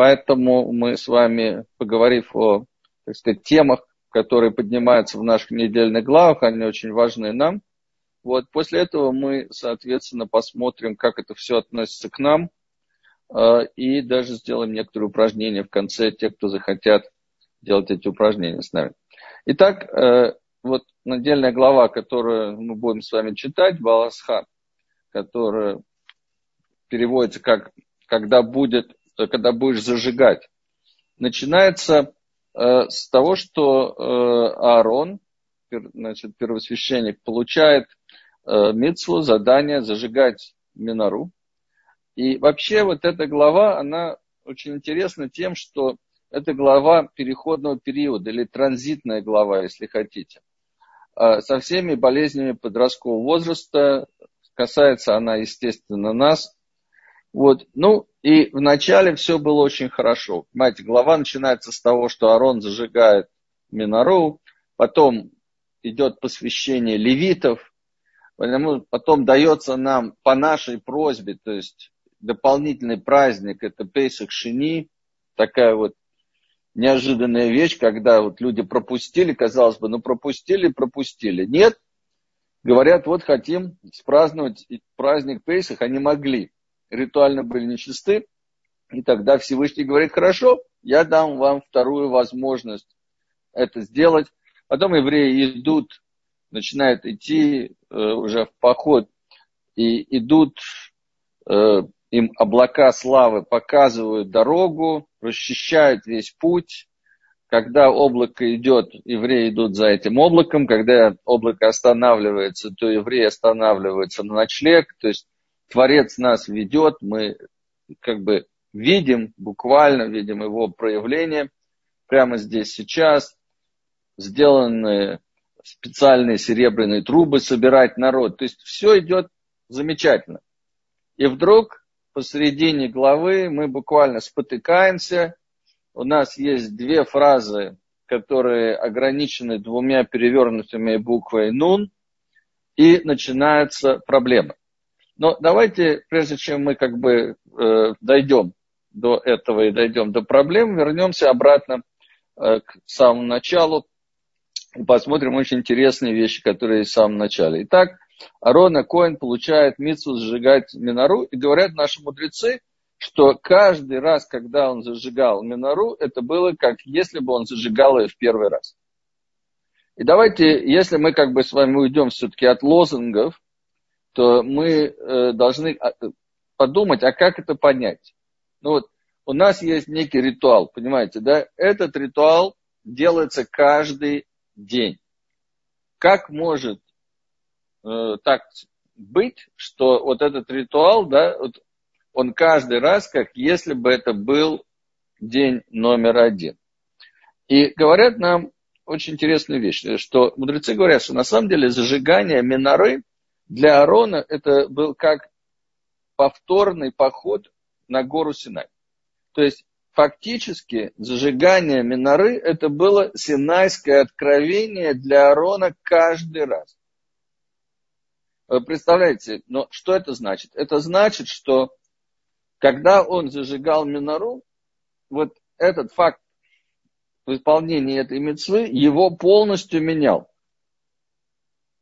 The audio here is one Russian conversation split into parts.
поэтому мы с вами, поговорив о так сказать, темах, которые поднимаются в наших недельных главах, они очень важны нам. Вот после этого мы, соответственно, посмотрим, как это все относится к нам, э, и даже сделаем некоторые упражнения в конце, те, кто захотят делать эти упражнения с нами. Итак, э, вот недельная глава, которую мы будем с вами читать, Баласха, которая переводится как «когда, будет, когда будешь зажигать», начинается э, с того, что Аарон, значит, первосвященник, получает э, митцву, задание зажигать минору. И вообще вот эта глава, она очень интересна тем, что это глава переходного периода или транзитная глава, если хотите. Э, со всеми болезнями подросткового возраста касается она, естественно, нас. Вот. Ну, и вначале все было очень хорошо. Понимаете, глава начинается с того, что Арон зажигает минору, потом идет посвящение левитов, потом дается нам по нашей просьбе, то есть дополнительный праздник, это Пейсах Шини, такая вот неожиданная вещь, когда вот люди пропустили, казалось бы, ну пропустили, пропустили. Нет, говорят, вот хотим спраздновать праздник Пейсах, они могли, ритуально были нечисты, и тогда Всевышний говорит, хорошо, я дам вам вторую возможность это сделать. Потом евреи идут, начинают идти э, уже в поход, и идут, э, им облака славы показывают дорогу, расчищают весь путь. Когда облако идет, евреи идут за этим облаком. Когда облако останавливается, то евреи останавливаются на ночлег. То есть Творец нас ведет, мы как бы видим, буквально видим его проявление прямо здесь сейчас сделаны специальные серебряные трубы собирать народ. То есть все идет замечательно. И вдруг посередине главы мы буквально спотыкаемся. У нас есть две фразы, которые ограничены двумя перевернутыми буквой «нун», и начинается проблема. Но давайте, прежде чем мы как бы э, дойдем до этого и дойдем до проблем, вернемся обратно э, к самому началу и посмотрим очень интересные вещи, которые есть в самом начале. Итак, Арона Коин получает митсу зажигать минору, и говорят наши мудрецы, что каждый раз, когда он зажигал минору, это было как если бы он зажигал ее в первый раз. И давайте, если мы как бы с вами уйдем все-таки от лозунгов, то мы э, должны а, подумать, а как это понять? Ну вот, у нас есть некий ритуал, понимаете, да? Этот ритуал делается каждый день. Как может э, так быть, что вот этот ритуал, да, вот он каждый раз, как если бы это был день номер один. И говорят нам очень интересную вещь, что мудрецы говорят, что на самом деле зажигание миноры для Аарона это был как повторный поход на гору Синай. То есть фактически зажигание миноры это было синайское откровение для Аарона каждый раз. Вы представляете, но что это значит? Это значит, что когда он зажигал минору, вот этот факт в исполнении этой мецвы его полностью менял.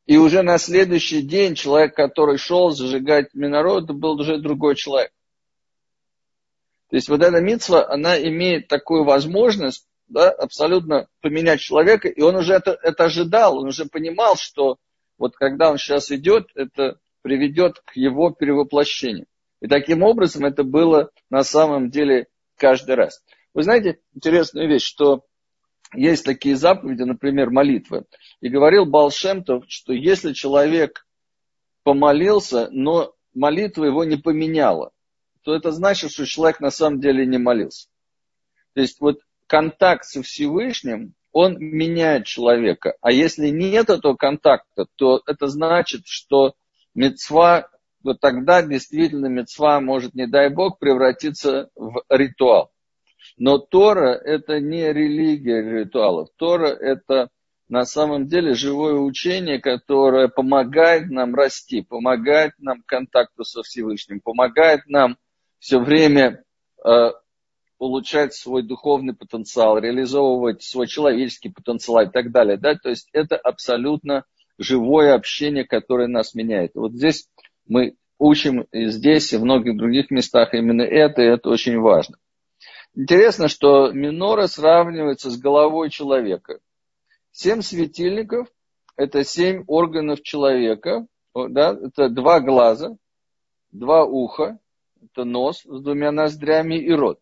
И уже на следующий день человек, который шел зажигать минору, это был уже другой человек. То есть вот эта митцва, она имеет такую возможность да, абсолютно поменять человека, и он уже это, это ожидал, он уже понимал, что вот когда он сейчас идет, это приведет к его перевоплощению. И таким образом это было на самом деле каждый раз. Вы знаете интересную вещь, что есть такие заповеди, например, молитвы. И говорил Балшемтов, что если человек помолился, но молитва его не поменяла, то это значит, что человек на самом деле не молился. То есть вот контакт со Всевышним, он меняет человека. А если нет этого контакта, то это значит, что мецва, вот тогда действительно мецва может, не дай бог, превратиться в ритуал. Но Тора это не религия ритуалов. Тора это на самом деле живое учение, которое помогает нам расти, помогает нам контакту со Всевышним, помогает нам все время э, улучшать свой духовный потенциал, реализовывать свой человеческий потенциал и так далее. Да? То есть это абсолютно живое общение, которое нас меняет. Вот здесь мы учим и здесь, и в многих других местах именно это, и это очень важно. Интересно, что минора сравнивается с головой человека. Семь светильников – это семь органов человека, да? это два глаза, два уха, это нос с двумя ноздрями и рот.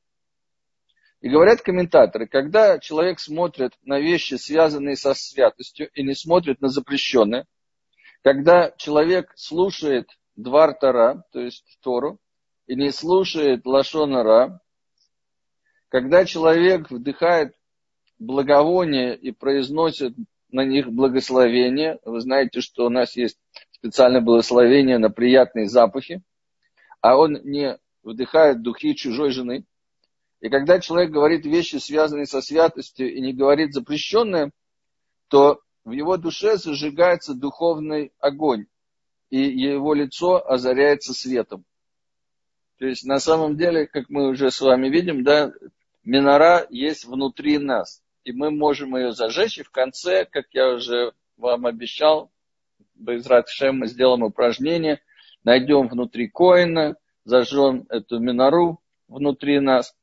И говорят комментаторы, когда человек смотрит на вещи, связанные со святостью, и не смотрит на запрещенные, когда человек слушает Двар Тара, то есть Тору, и не слушает Лашонара, когда человек вдыхает благовоние и произносит на них благословение, вы знаете, что у нас есть специальное благословение на приятные запахи, а он не вдыхает духи чужой жены. И когда человек говорит вещи, связанные со святостью, и не говорит запрещенное, то в его душе зажигается духовный огонь и его лицо озаряется светом. То есть на самом деле, как мы уже с вами видим, да, минора есть внутри нас. И мы можем ее зажечь, и в конце, как я уже вам обещал, Радшем мы сделаем упражнение, найдем внутри коина, зажжем эту минору внутри нас.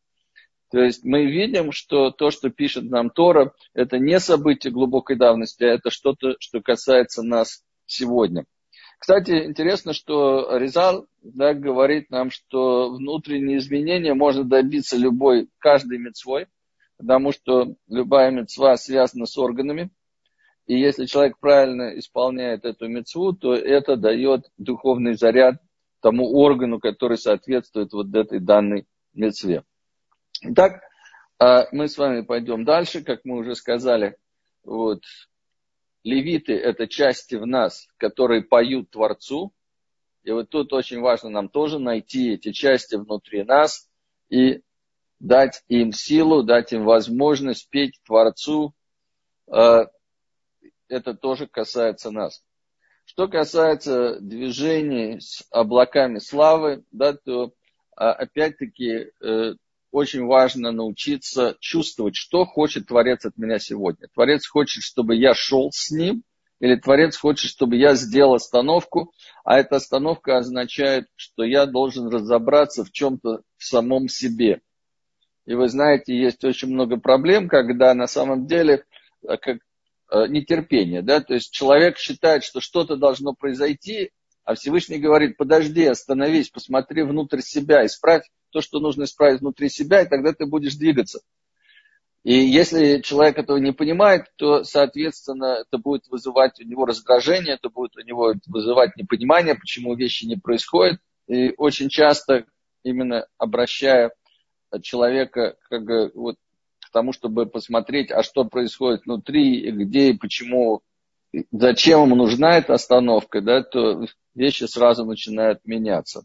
То есть мы видим, что то, что пишет нам Тора, это не событие глубокой давности, а это что-то, что касается нас сегодня. Кстати, интересно, что Ризал да, говорит нам, что внутренние изменения можно добиться любой, каждой мецвой, потому что любая мецва связана с органами. И если человек правильно исполняет эту мецву, то это дает духовный заряд тому органу, который соответствует вот этой данной мецве. Итак, а, мы с вами пойдем дальше, как мы уже сказали. Вот, левиты – это части в нас, которые поют Творцу. И вот тут очень важно нам тоже найти эти части внутри нас и дать им силу, дать им возможность петь Творцу. А, это тоже касается нас. Что касается движений с облаками славы, да, то а, опять-таки э, очень важно научиться чувствовать, что хочет Творец от меня сегодня. Творец хочет, чтобы я шел с ним, или Творец хочет, чтобы я сделал остановку, а эта остановка означает, что я должен разобраться в чем-то в самом себе. И вы знаете, есть очень много проблем, когда на самом деле э, как э, нетерпение, да, то есть человек считает, что что-то должно произойти, а Всевышний говорит, подожди, остановись, посмотри внутрь себя, исправь то, что нужно исправить внутри себя, и тогда ты будешь двигаться. И если человек этого не понимает, то, соответственно, это будет вызывать у него раздражение, это будет у него вызывать непонимание, почему вещи не происходят. И очень часто, именно обращая человека как бы, вот, к тому, чтобы посмотреть, а что происходит внутри, и где и почему, зачем ему нужна эта остановка, да, то вещи сразу начинают меняться.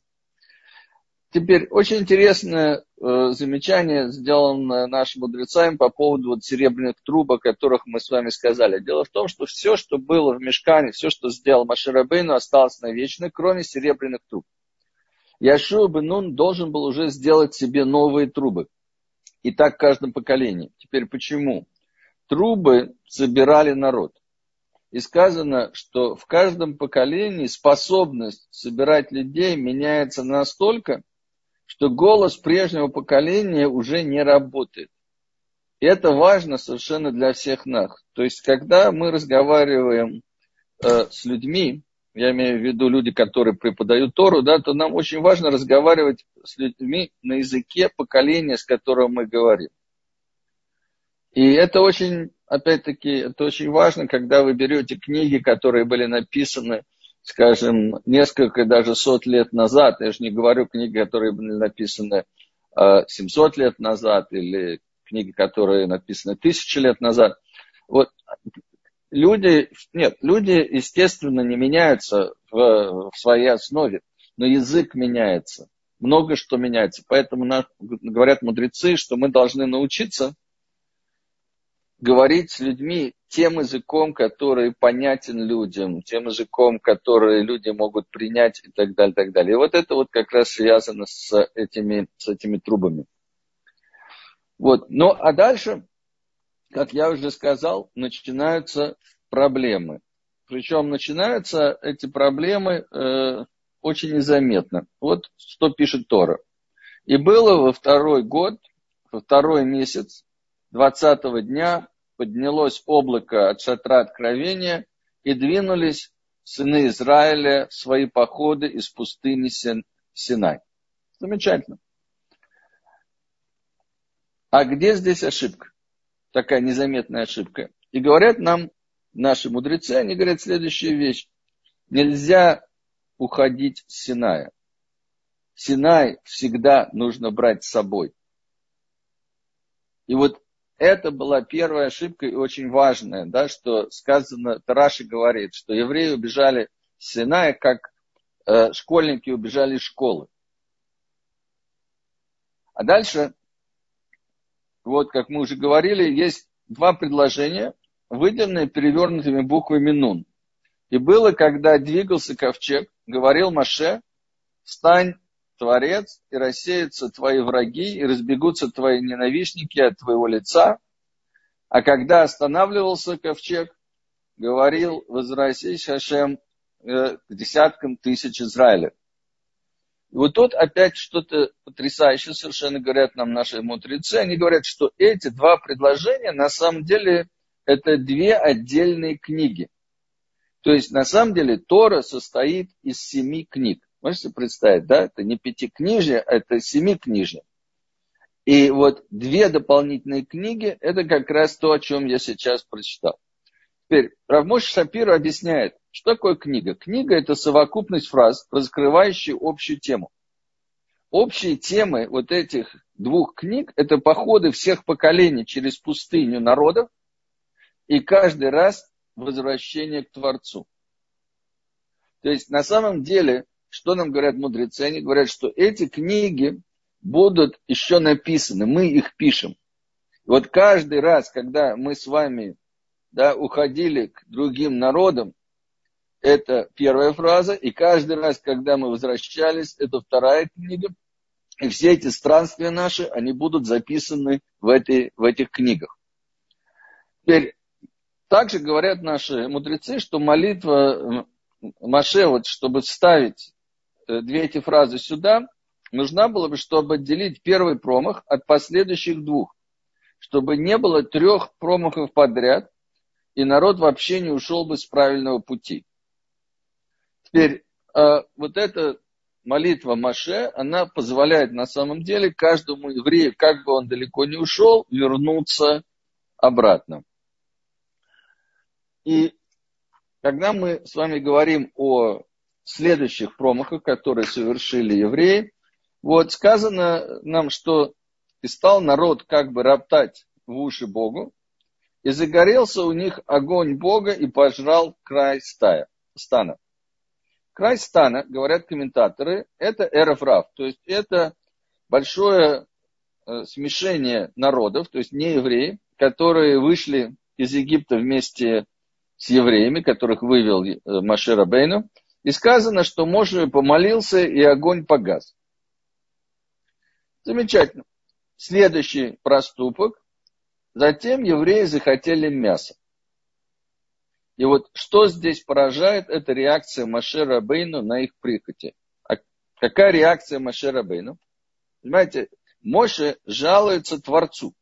Теперь очень интересное э, замечание сделано нашим мудрецами по поводу вот серебряных труб, о которых мы с вами сказали. Дело в том, что все, что было в мешкане, все, что сделал Маширабейну, осталось навечно, кроме серебряных труб. Яшуа Бенун должен был уже сделать себе новые трубы. И так в каждом поколении. Теперь почему? Трубы собирали народ. И сказано, что в каждом поколении способность собирать людей меняется настолько, что голос прежнего поколения уже не работает. И это важно совершенно для всех нас. То есть, когда мы разговариваем э, с людьми, я имею в виду люди, которые преподают Тору, да, то нам очень важно разговаривать с людьми на языке поколения, с которым мы говорим. И это очень, опять-таки, это очень важно, когда вы берете книги, которые были написаны скажем, несколько, даже сот лет назад, я же не говорю книги, которые были написаны 700 э, лет назад, или книги, которые написаны тысячи лет назад. Вот люди, нет, люди, естественно, не меняются в, в своей основе, но язык меняется, много что меняется. Поэтому нам, говорят мудрецы, что мы должны научиться говорить с людьми тем языком, который понятен людям, тем языком, который люди могут принять и так далее, и так далее. И вот это вот как раз связано с этими, с этими трубами. Вот. Ну, а дальше, как я уже сказал, начинаются проблемы. Причем начинаются эти проблемы э, очень незаметно. Вот что пишет Тора. И было во второй год, во второй месяц, двадцатого дня, поднялось облако от шатра откровения, и двинулись сыны Израиля в свои походы из пустыни Синай. Замечательно. А где здесь ошибка? Такая незаметная ошибка. И говорят нам наши мудрецы, они говорят следующую вещь. Нельзя уходить с Синая. Синай всегда нужно брать с собой. И вот это была первая ошибка и очень важная, да, что сказано, Тараши говорит, что евреи убежали с Синая, как э, школьники убежали из школы. А дальше, вот как мы уже говорили, есть два предложения, выделенные перевернутыми буквами Нун. И было, когда двигался ковчег, говорил Маше, встань, Творец, и рассеются твои враги, и разбегутся твои ненавистники от твоего лица. А когда останавливался ковчег, говорил, возвратись, Хашем, э, к десяткам тысяч Израиля. И вот тут опять что-то потрясающее совершенно говорят нам наши мудрецы. Они говорят, что эти два предложения на самом деле это две отдельные книги. То есть на самом деле Тора состоит из семи книг. Можете представить, да? Это не пятикнижие, а это семикнижие. И вот две дополнительные книги, это как раз то, о чем я сейчас прочитал. Теперь, Равмош Шапир объясняет, что такое книга. Книга – это совокупность фраз, раскрывающие общую тему. Общие темы вот этих двух книг – это походы всех поколений через пустыню народов, и каждый раз возвращение к Творцу. То есть на самом деле что нам говорят мудрецы? Они говорят, что эти книги будут еще написаны, мы их пишем. Вот каждый раз, когда мы с вами да, уходили к другим народам, это первая фраза, и каждый раз, когда мы возвращались, это вторая книга, и все эти странствия наши, они будут записаны в, этой, в этих книгах. Теперь, также говорят наши мудрецы, что молитва Маше, вот, чтобы вставить Э, две эти фразы сюда, нужна была бы, чтобы отделить первый промах от последующих двух. Чтобы не было трех промахов подряд, и народ вообще не ушел бы с правильного пути. Теперь, э, вот эта молитва Маше, она позволяет на самом деле каждому еврею, как бы он далеко не ушел, вернуться обратно. И когда мы с вами говорим о следующих промахах, которые совершили евреи. Вот сказано нам, что и стал народ как бы роптать в уши Богу, и загорелся у них огонь Бога и пожрал край стая, стана. Край стана, говорят комментаторы, это эрофрав, то есть это большое э, смешение народов, то есть не евреи, которые вышли из Египта вместе с евреями, которых вывел э, Машера Бейну, и сказано, что Моше помолился, и огонь погас. Замечательно. Следующий проступок. Затем евреи захотели мясо. И вот что здесь поражает, это реакция Маше Рабейну на их прихоти. А какая реакция Маше Рабейну? Понимаете, Моше жалуется Творцу.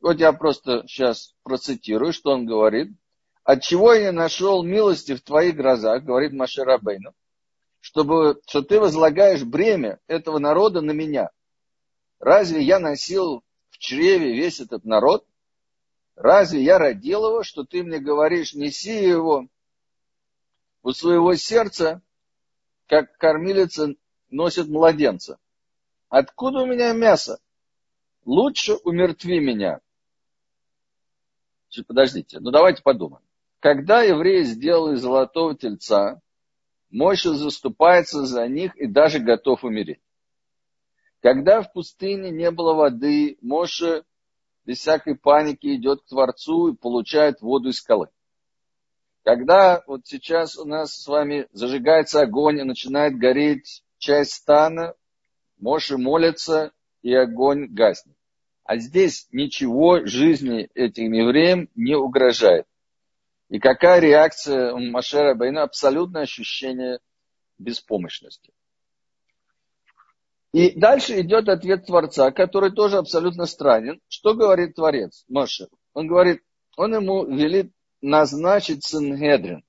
Вот я просто сейчас процитирую, что он говорит. От чего я нашел милости в твоих глазах, говорит Маше Рабейну, чтобы, что ты возлагаешь бремя этого народа на меня. Разве я носил в чреве весь этот народ? Разве я родил его, что ты мне говоришь, неси его у своего сердца, как кормилица носит младенца? Откуда у меня мясо? Лучше умертви меня. Подождите, ну давайте подумаем. Когда евреи сделали золотого тельца, Мойша заступается за них и даже готов умереть. Когда в пустыне не было воды, Моше без всякой паники идет к Творцу и получает воду из скалы. Когда вот сейчас у нас с вами зажигается огонь и начинает гореть часть стана, Моше молится, и огонь гаснет. А здесь ничего жизни этим евреям не угрожает. И какая реакция у Машера Байна? Абсолютное ощущение беспомощности. И дальше идет ответ Творца, который тоже абсолютно странен. Что говорит Творец Моше? Он говорит, он ему велит назначить Сингедрин,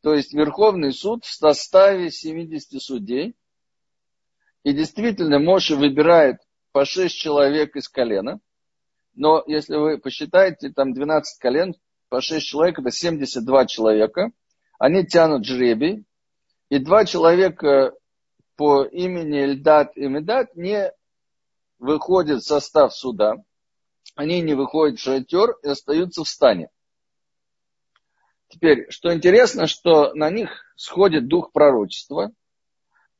то есть Верховный суд в составе 70 судей. И действительно, Моше выбирает по 6 человек из колена. Но если вы посчитаете, там 12 колен, по 6 человек, это 72 человека. Они тянут жребий. И два человека по имени Эльдат и Медат не выходят в состав суда. Они не выходят в шатер и остаются в стане. Теперь, что интересно, что на них сходит дух пророчества,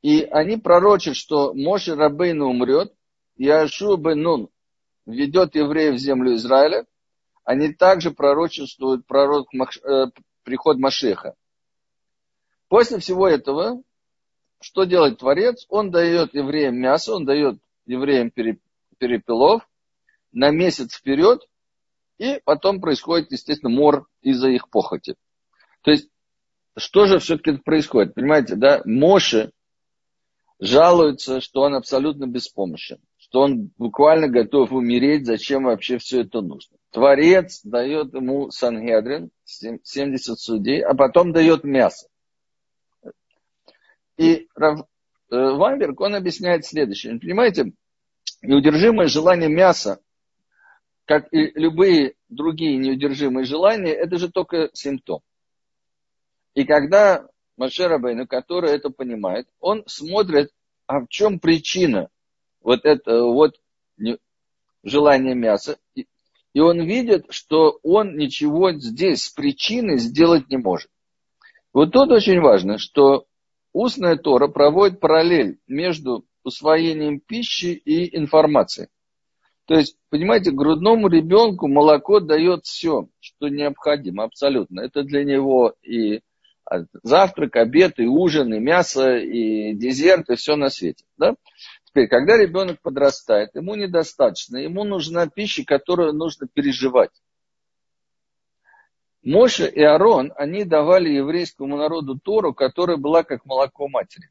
и они пророчат, что Моше Рабейна умрет, и Бен ведет евреев в землю Израиля, они также пророчествуют пророк, э, приход Машеха. После всего этого, что делает Творец? Он дает евреям мясо, он дает евреям перепелов на месяц вперед, и потом происходит, естественно, мор из-за их похоти. То есть, что же все-таки происходит? Понимаете, да? Моше жалуется, что он абсолютно беспомощен, что он буквально готов умереть, зачем вообще все это нужно. Творец дает ему Сангедрин, 70 судей, а потом дает мясо. И Рав, э, Вайнберг, он объясняет следующее. Понимаете, неудержимое желание мяса как и любые другие неудержимые желания, это же только симптом. И когда Машер Бейну, который это понимает, он смотрит, а в чем причина вот это вот желание мяса. И он видит, что он ничего здесь с причиной сделать не может. Вот тут очень важно, что устная Тора проводит параллель между усвоением пищи и информацией. То есть, понимаете, грудному ребенку молоко дает все, что необходимо, абсолютно. Это для него и завтрак, обед, и ужин, и мясо, и дезерт, и все на свете. Да? Теперь, когда ребенок подрастает, ему недостаточно, ему нужна пища, которую нужно переживать. Моше и Арон, они давали еврейскому народу Тору, которая была как молоко матери.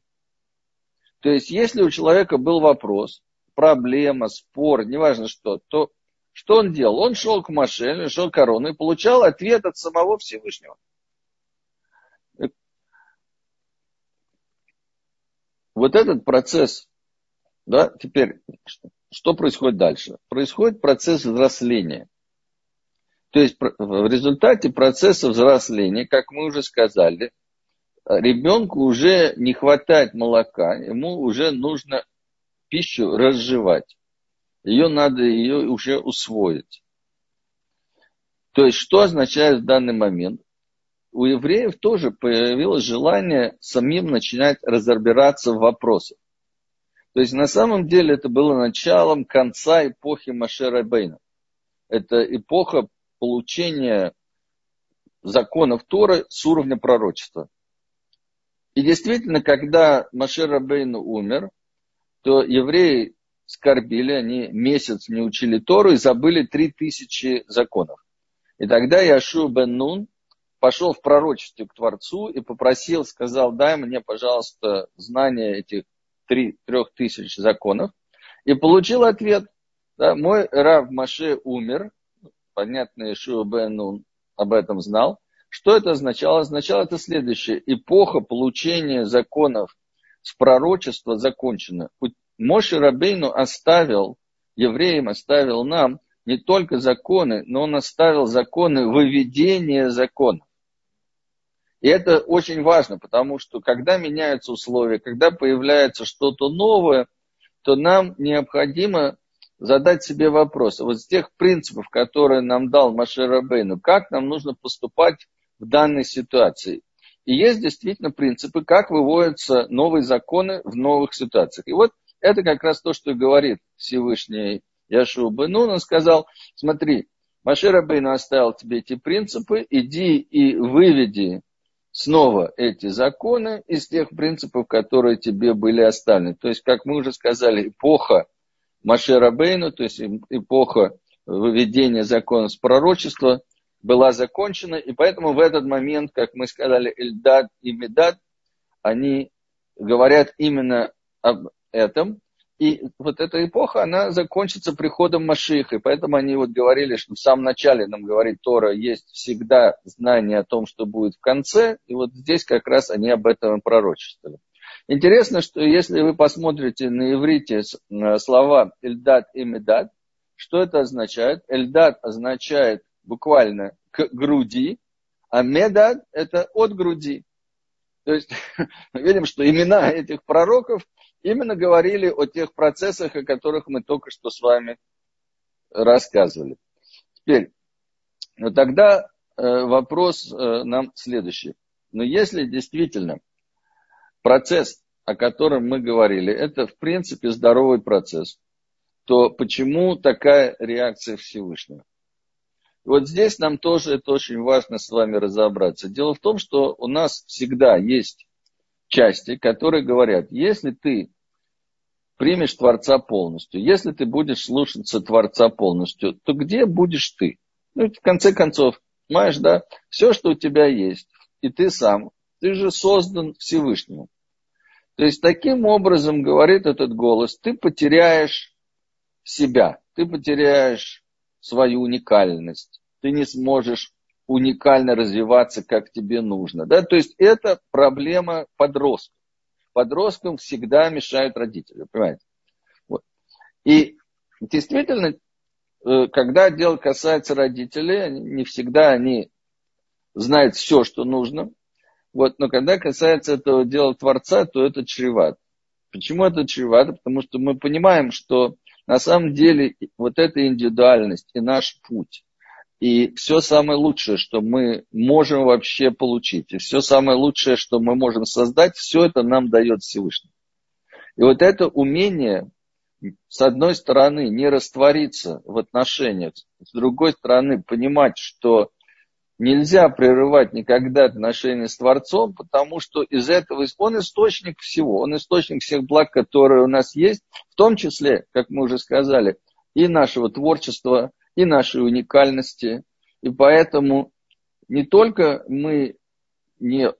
То есть, если у человека был вопрос, проблема, спор, неважно что, то что он делал? Он шел к Маше, шел к Арону и получал ответ от самого Всевышнего. Вот этот процесс, да, теперь, что происходит дальше? Происходит процесс взросления. То есть в результате процесса взросления, как мы уже сказали, ребенку уже не хватает молока, ему уже нужно пищу разжевать. Ее надо ее уже усвоить. То есть, что означает в данный момент? У евреев тоже появилось желание самим начинать разбираться в вопросах. То есть, на самом деле, это было началом конца эпохи Машера Бейна. Это эпоха получения законов Торы с уровня пророчества. И действительно, когда Машер Рабейн умер, то евреи скорбили, они месяц не учили Тору и забыли три тысячи законов. И тогда Яшу бен Нун пошел в пророчестве к Творцу и попросил, сказал, дай мне, пожалуйста, знание этих три, трех тысяч законов. И получил ответ. Да, мой Рав Маше умер. Понятно, Яшу бен Нун об этом знал. Что это означало? Означало это следующее. Эпоха получения законов с пророчества закончено. Моше Рабейну оставил, евреям оставил нам не только законы, но он оставил законы выведения законов. И это очень важно, потому что когда меняются условия, когда появляется что-то новое, то нам необходимо задать себе вопрос. Вот с тех принципов, которые нам дал Машер Рабейну, как нам нужно поступать в данной ситуации. И есть действительно принципы, как выводятся новые законы в новых ситуациях. И вот это как раз то, что говорит Всевышний Яшуа Бенун. Он сказал, смотри, Машир Бейну оставил тебе эти принципы, иди и выведи снова эти законы из тех принципов, которые тебе были оставлены. То есть, как мы уже сказали, эпоха Машера Бейну, то есть эпоха выведения закона с пророчества была закончена, и поэтому в этот момент, как мы сказали, Эльдад и Медад, они говорят именно об этом, и вот эта эпоха, она закончится приходом Машиха. И поэтому они вот говорили, что в самом начале нам говорит Тора, есть всегда знание о том, что будет в конце. И вот здесь как раз они об этом пророчествовали. Интересно, что если вы посмотрите на иврите э, слова Эльдат и Медат, что это означает? Эльдат означает буквально к груди, а Медат это от груди. То есть видим, что имена этих пророков именно говорили о тех процессах, о которых мы только что с вами рассказывали. Теперь, ну тогда э, вопрос э, нам следующий. Но если действительно процесс, о котором мы говорили, это в принципе здоровый процесс, то почему такая реакция Всевышнего? Вот здесь нам тоже это очень важно с вами разобраться. Дело в том, что у нас всегда есть части, которые говорят, если ты примешь Творца полностью, если ты будешь слушаться Творца полностью, то где будешь ты? Ну, в конце концов, понимаешь, да, все, что у тебя есть, и ты сам, ты же создан Всевышним. То есть таким образом, говорит этот голос, ты потеряешь себя, ты потеряешь свою уникальность, ты не сможешь уникально развиваться, как тебе нужно. Да? То есть это проблема подростков. Подросткам всегда мешают родители, понимаете? Вот. И действительно, э, когда дело касается родителей, не всегда они знают все, что нужно. Вот, но когда касается этого дела Творца, то это чревато. Почему это чревато? Потому что мы понимаем, что на самом деле вот эта индивидуальность и наш путь, и все самое лучшее, что мы можем вообще получить, и все самое лучшее, что мы можем создать, все это нам дает Всевышний. И вот это умение, с одной стороны, не раствориться в отношениях, с другой стороны, понимать, что нельзя прерывать никогда отношения с Творцом, потому что из этого он источник всего, он источник всех благ, которые у нас есть, в том числе, как мы уже сказали, и нашего творчества, и нашей уникальности. И поэтому не только мы не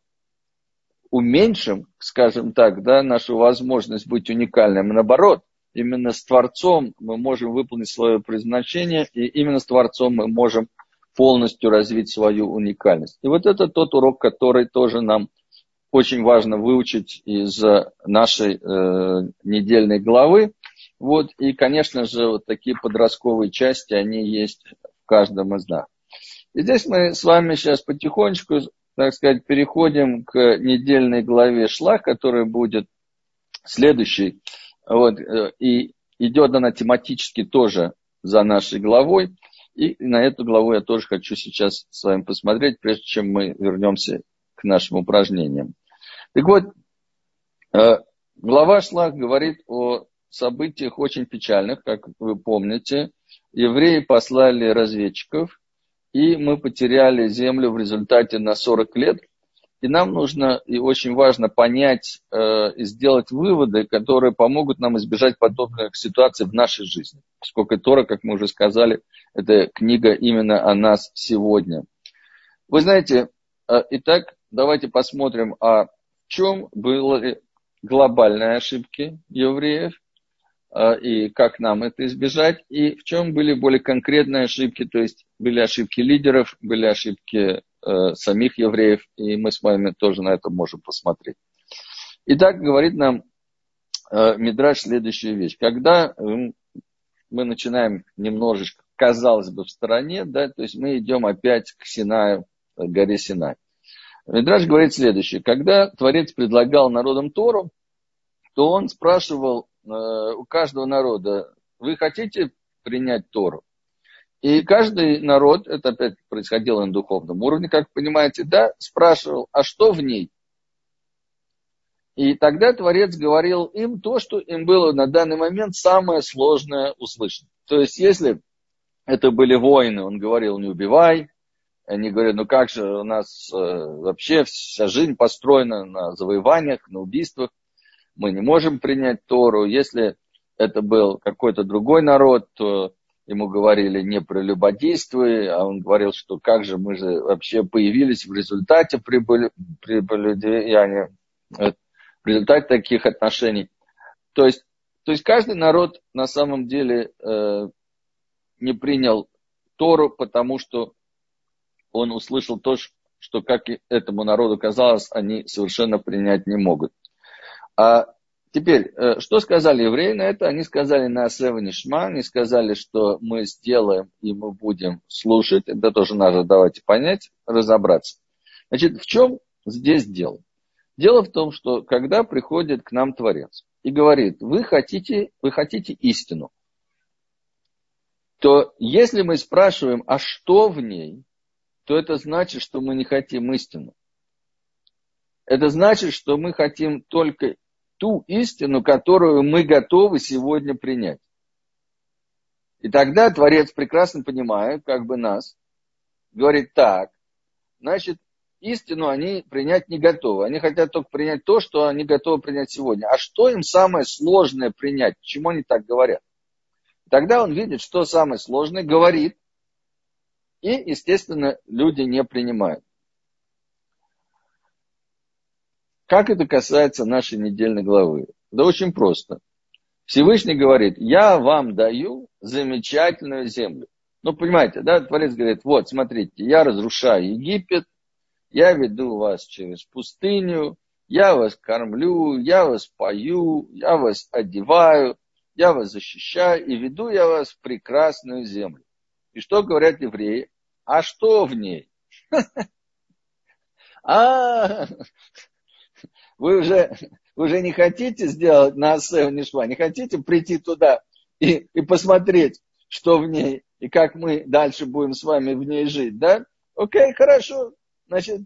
уменьшим, скажем так, да, нашу возможность быть уникальным, наоборот, именно с Творцом мы можем выполнить свое предназначение, и именно с Творцом мы можем полностью развить свою уникальность. И вот это тот урок, который тоже нам очень важно выучить из нашей э, недельной главы. Вот, и, конечно же, вот такие подростковые части, они есть в каждом из нас. И здесь мы с вами сейчас потихонечку, так сказать, переходим к недельной главе Шлах, которая будет следующей. Вот, э, и идет она тематически тоже за нашей главой. И на эту главу я тоже хочу сейчас с вами посмотреть, прежде чем мы вернемся к нашим упражнениям. Так вот, э, глава Шлах говорит о событиях очень печальных, как вы помните. Евреи послали разведчиков, и мы потеряли землю в результате на 40 лет. И нам нужно и очень важно понять э, и сделать выводы, которые помогут нам избежать подобных ситуаций в нашей жизни. Поскольку Тора, как мы уже сказали, это книга именно о нас сегодня. Вы знаете, э, итак, давайте посмотрим, а в чем были глобальные ошибки евреев, и как нам это избежать, и в чем были более конкретные ошибки, то есть были ошибки лидеров, были ошибки э, самих евреев, и мы с вами тоже на это можем посмотреть. Итак, говорит нам э, Мидраш следующую вещь. Когда э, мы начинаем немножечко, казалось бы, в стороне, да, то есть мы идем опять к Синаю, к горе Синай. Мидраш говорит следующее. Когда Творец предлагал народам Тору, то он спрашивал Э, у каждого народа, вы хотите принять Тору? И каждый народ, это опять происходило на духовном уровне, как понимаете, да, спрашивал, а что в ней? И тогда Творец говорил им то, что им было на данный момент самое сложное услышать. То есть, если это были воины, он говорил, не убивай. Они говорят, ну как же у нас э, вообще вся жизнь построена на завоеваниях, на убийствах мы не можем принять Тору. Если это был какой-то другой народ, то ему говорили не прелюбодействуй, а он говорил, что как же мы же вообще появились в результате прелюбодеяния, в результате таких отношений. То есть, то есть каждый народ на самом деле э, не принял Тору, потому что он услышал то, что, как этому народу казалось, они совершенно принять не могут. А теперь, э, что сказали евреи на это? Они сказали на Асева Нишма, они сказали, что мы сделаем и мы будем слушать. Это тоже надо давайте понять, разобраться. Значит, в чем здесь дело? Дело в том, что когда приходит к нам Творец и говорит, вы хотите, вы хотите истину, то если мы спрашиваем, а что в ней, то это значит, что мы не хотим истину. Это значит, что мы хотим только ту истину, которую мы готовы сегодня принять. И тогда Творец прекрасно понимает, как бы нас, говорит так, значит, истину они принять не готовы. Они хотят только принять то, что они готовы принять сегодня. А что им самое сложное принять? Почему они так говорят? Тогда он видит, что самое сложное, говорит, и, естественно, люди не принимают. Как это касается нашей недельной главы? Да очень просто. Всевышний говорит, я вам даю замечательную землю. Ну, понимаете, да, Творец говорит, вот, смотрите, я разрушаю Египет, я веду вас через пустыню, я вас кормлю, я вас пою, я вас одеваю, я вас защищаю и веду я вас в прекрасную землю. И что говорят евреи? А что в ней? А, вы уже, вы уже не хотите сделать на Асео Нишма, не хотите прийти туда и, и посмотреть, что в ней, и как мы дальше будем с вами в ней жить, да? Окей, хорошо. Значит,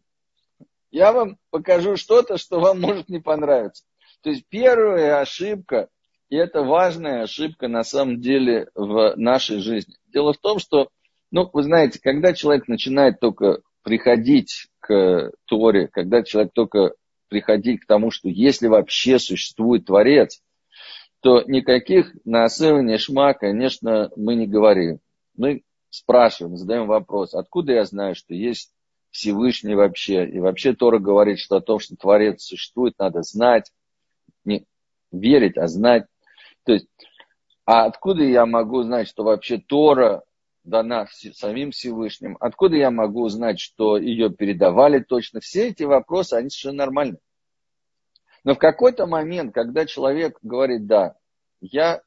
я вам покажу что-то, что вам может не понравиться. То есть первая ошибка, и это важная ошибка на самом деле в нашей жизни. Дело в том, что, ну, вы знаете, когда человек начинает только приходить к Торе, когда человек только приходить к тому, что если вообще существует Творец, то никаких на наосывания шма, конечно, мы не говорим. Мы спрашиваем, задаем вопрос, откуда я знаю, что есть Всевышний вообще. И вообще Тора говорит, что о том, что Творец существует, надо знать. Не верить, а знать. То есть, а откуда я могу знать, что вообще Тора дана самим Всевышним? Откуда я могу знать, что ее передавали точно? Все эти вопросы, они совершенно нормальны. Но в какой-то момент, когда человек говорит, да, я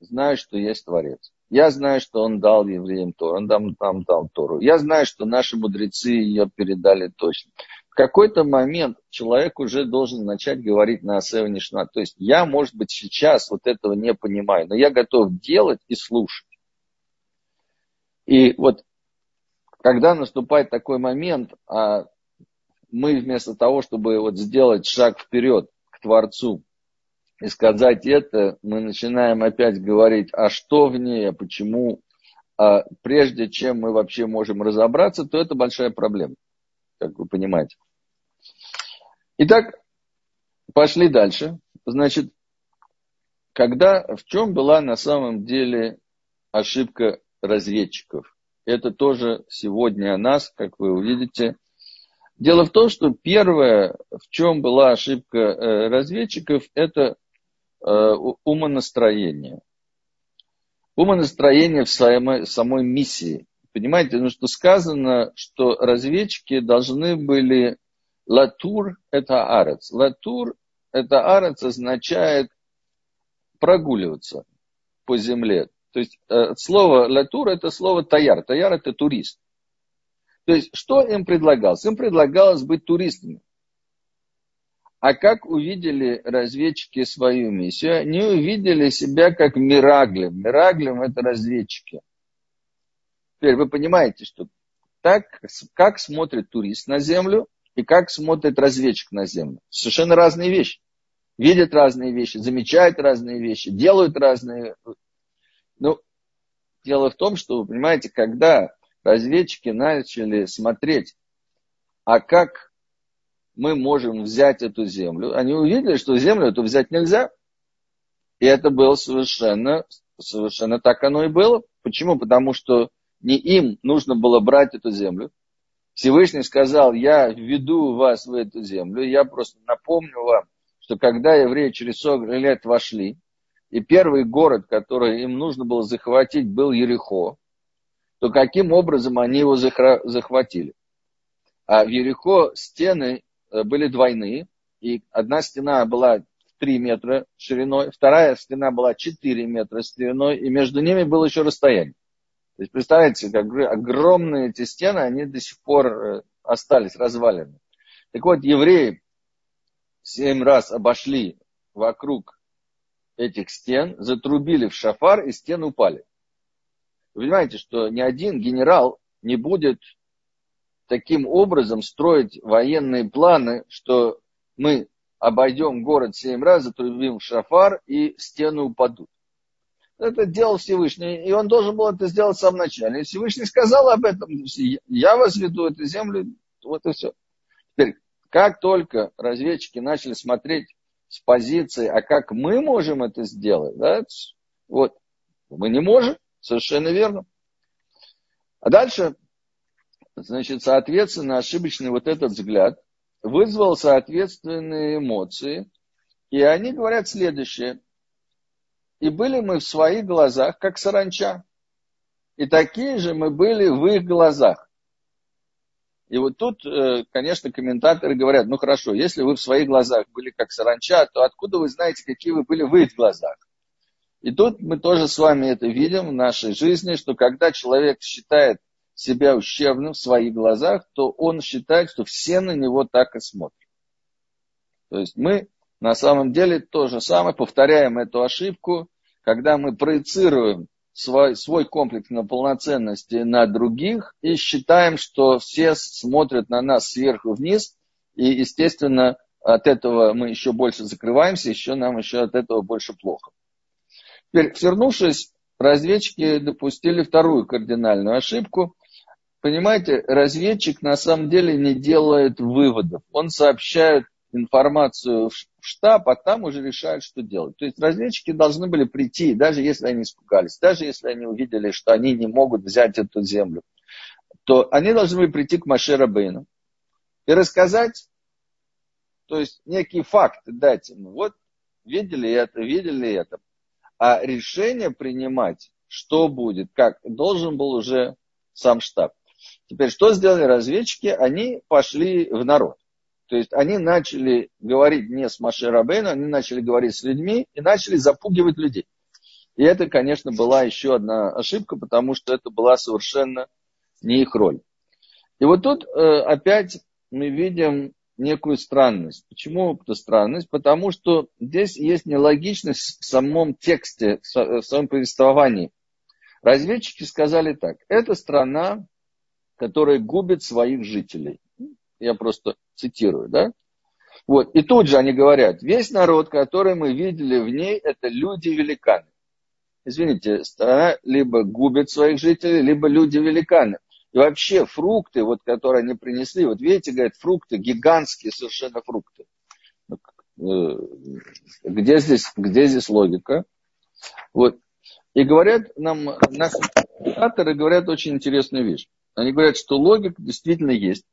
знаю, что есть Творец. Я знаю, что он дал евреям Тору, он нам, нам дал Тору. Я знаю, что наши мудрецы ее передали точно. В какой-то момент человек уже должен начать говорить на Асева Нишна. То есть я, может быть, сейчас вот этого не понимаю, но я готов делать и слушать. И вот когда наступает такой момент, а мы вместо того, чтобы вот сделать шаг вперед к Творцу, и сказать это, мы начинаем опять говорить, а что в ней, а почему, а прежде чем мы вообще можем разобраться, то это большая проблема, как вы понимаете. Итак, пошли дальше. Значит, когда, в чем была на самом деле ошибка разведчиков? Это тоже сегодня о нас, как вы увидите. Дело в том, что первое, в чем была ошибка э, разведчиков, это Э, умонастроение. Умонастроение в самой, миссии. Понимаете, ну что сказано, что разведчики должны были латур это арец. Латур это арец означает прогуливаться по земле. То есть э, слово латур это слово таяр. Таяр это турист. То есть что им предлагалось? Им предлагалось быть туристами. А как увидели разведчики свою миссию? Они увидели себя как мираглем. Мираглем это разведчики. Теперь вы понимаете, что так, как смотрит турист на землю и как смотрит разведчик на землю. Совершенно разные вещи. Видят разные вещи, замечают разные вещи, делают разные. Ну, дело в том, что, вы понимаете, когда разведчики начали смотреть, а как мы можем взять эту землю. Они увидели, что землю эту взять нельзя. И это было совершенно, совершенно так оно и было. Почему? Потому что не им нужно было брать эту землю. Всевышний сказал, я введу вас в эту землю. Я просто напомню вам, что когда евреи через 40 лет вошли, и первый город, который им нужно было захватить, был Ерехо, то каким образом они его захватили? А в Ерехо стены э, были двойные, и одна стена была 3 метра шириной, вторая стена была 4 метра шириной, и между ними было еще расстояние. То есть, представляете, как огромные эти стены, они до сих пор э, остались развалены. Так вот, евреи семь раз обошли вокруг этих стен, затрубили в шафар, и стены упали. Вы понимаете, что ни один генерал не будет таким образом строить военные планы, что мы обойдем город семь раз, затрубим шафар, и стены упадут. Это делал Всевышний, и он должен был это сделать в самом начале. И Всевышний сказал об этом, я вас веду эту землю, вот и все. Теперь, как только разведчики начали смотреть с позиции, а как мы можем это сделать, да, вот, мы не можем, совершенно верно. А дальше, значит, соответственно, ошибочный вот этот взгляд вызвал соответственные эмоции, и они говорят следующее. И были мы в своих глазах, как саранча. И такие же мы были в их глазах. И вот тут, э, конечно, комментаторы говорят, ну хорошо, если вы в своих глазах были как саранча, то откуда вы знаете, какие вы были в их глазах? И тут мы тоже с вами это видим в нашей жизни, что когда человек считает себя ущербным в своих глазах, то он считает, что все на него так и смотрят. То есть мы на самом деле то же самое, повторяем эту ошибку, когда мы проецируем свой, свой комплекс на полноценности на других и считаем, что все смотрят на нас сверху вниз, и, естественно, от этого мы еще больше закрываемся, еще нам еще от этого больше плохо. Теперь, вернувшись, разведчики допустили вторую кардинальную ошибку. Понимаете, разведчик на самом деле не делает выводов. Он сообщает информацию в штаб, а там уже решают, что делать. То есть разведчики должны были прийти, даже если они испугались, даже если они увидели, что они не могут взять эту землю, то они должны были прийти к Машера Бейну и рассказать, то есть некий факт дать ему. Вот видели это, видели это. А решение принимать, что будет, как, должен был уже сам штаб. Теперь, что сделали разведчики? Они пошли в народ. То есть они начали говорить не с Маше Рабейну, они начали говорить с людьми и начали запугивать людей. И это, конечно, была еще одна ошибка, потому что это была совершенно не их роль. И вот тут э, опять мы видим некую странность. Почему это странность? Потому что здесь есть нелогичность в самом тексте, в самом повествовании. Разведчики сказали так. Это страна, которая губит своих жителей. Я просто цитирую, да? Вот. И тут же они говорят, весь народ, который мы видели в ней, это люди-великаны. Извините, страна либо губит своих жителей, либо люди-великаны. И вообще фрукты, вот, которые они принесли, вот видите, говорят, фрукты, гигантские совершенно фрукты. Э, где здесь, где здесь логика? Вот. И говорят нам, наши авторы говорят очень интересную вещь. Они говорят, что логика действительно есть.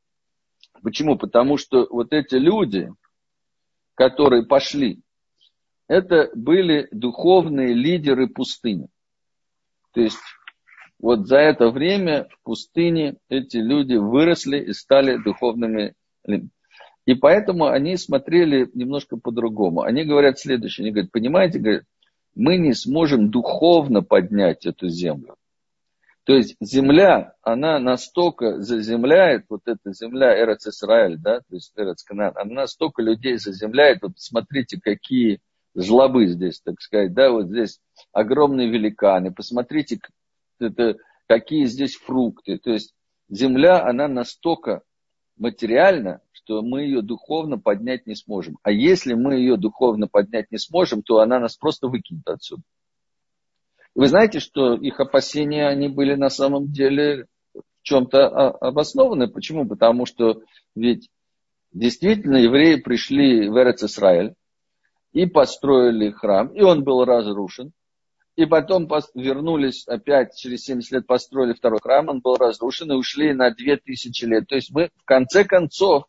Почему? Потому что вот эти люди, которые пошли, это были духовные лидеры пустыни. То есть вот за это время в пустыне эти люди выросли и стали духовными И поэтому они смотрели немножко по-другому. Они говорят следующее. Они говорят, понимаете, мы не сможем духовно поднять эту землю. То есть земля, она настолько заземляет, вот эта земля Эрец Исраэль, да, то есть Эрец Канан, она настолько людей заземляет, вот смотрите, какие жлобы здесь, так сказать, да, вот здесь огромные великаны, посмотрите, это, какие здесь фрукты. То есть земля, она настолько материальна, что мы ее духовно поднять не сможем. А если мы ее духовно поднять не сможем, то она нас просто выкинет отсюда. Вы знаете, что их опасения, они были на самом деле в чем-то обоснованы. Почему? Потому что ведь действительно евреи пришли в Эрец Исраэль, и построили храм, и он был разрушен. И потом вернулись опять, через 70 лет построили второй храм, он был разрушен, и ушли на 2000 лет. То есть мы в конце концов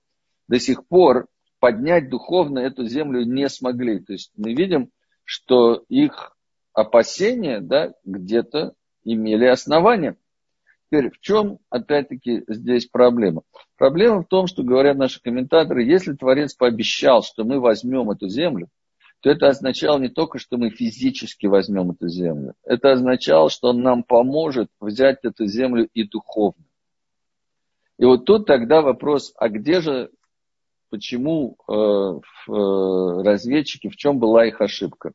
до сих пор поднять духовно эту землю не смогли. То есть мы видим, что их опасения да, где-то имели основания. Теперь, в чем, опять-таки, здесь проблема? Проблема в том, что, говорят наши комментаторы, если Творец пообещал, что мы возьмем эту землю, то это означало не только, что мы физически возьмем эту землю. Это означало, что он нам поможет взять эту землю и духовно. И вот тут тогда вопрос, а где же, почему э, э, разведчики, в чем была их ошибка?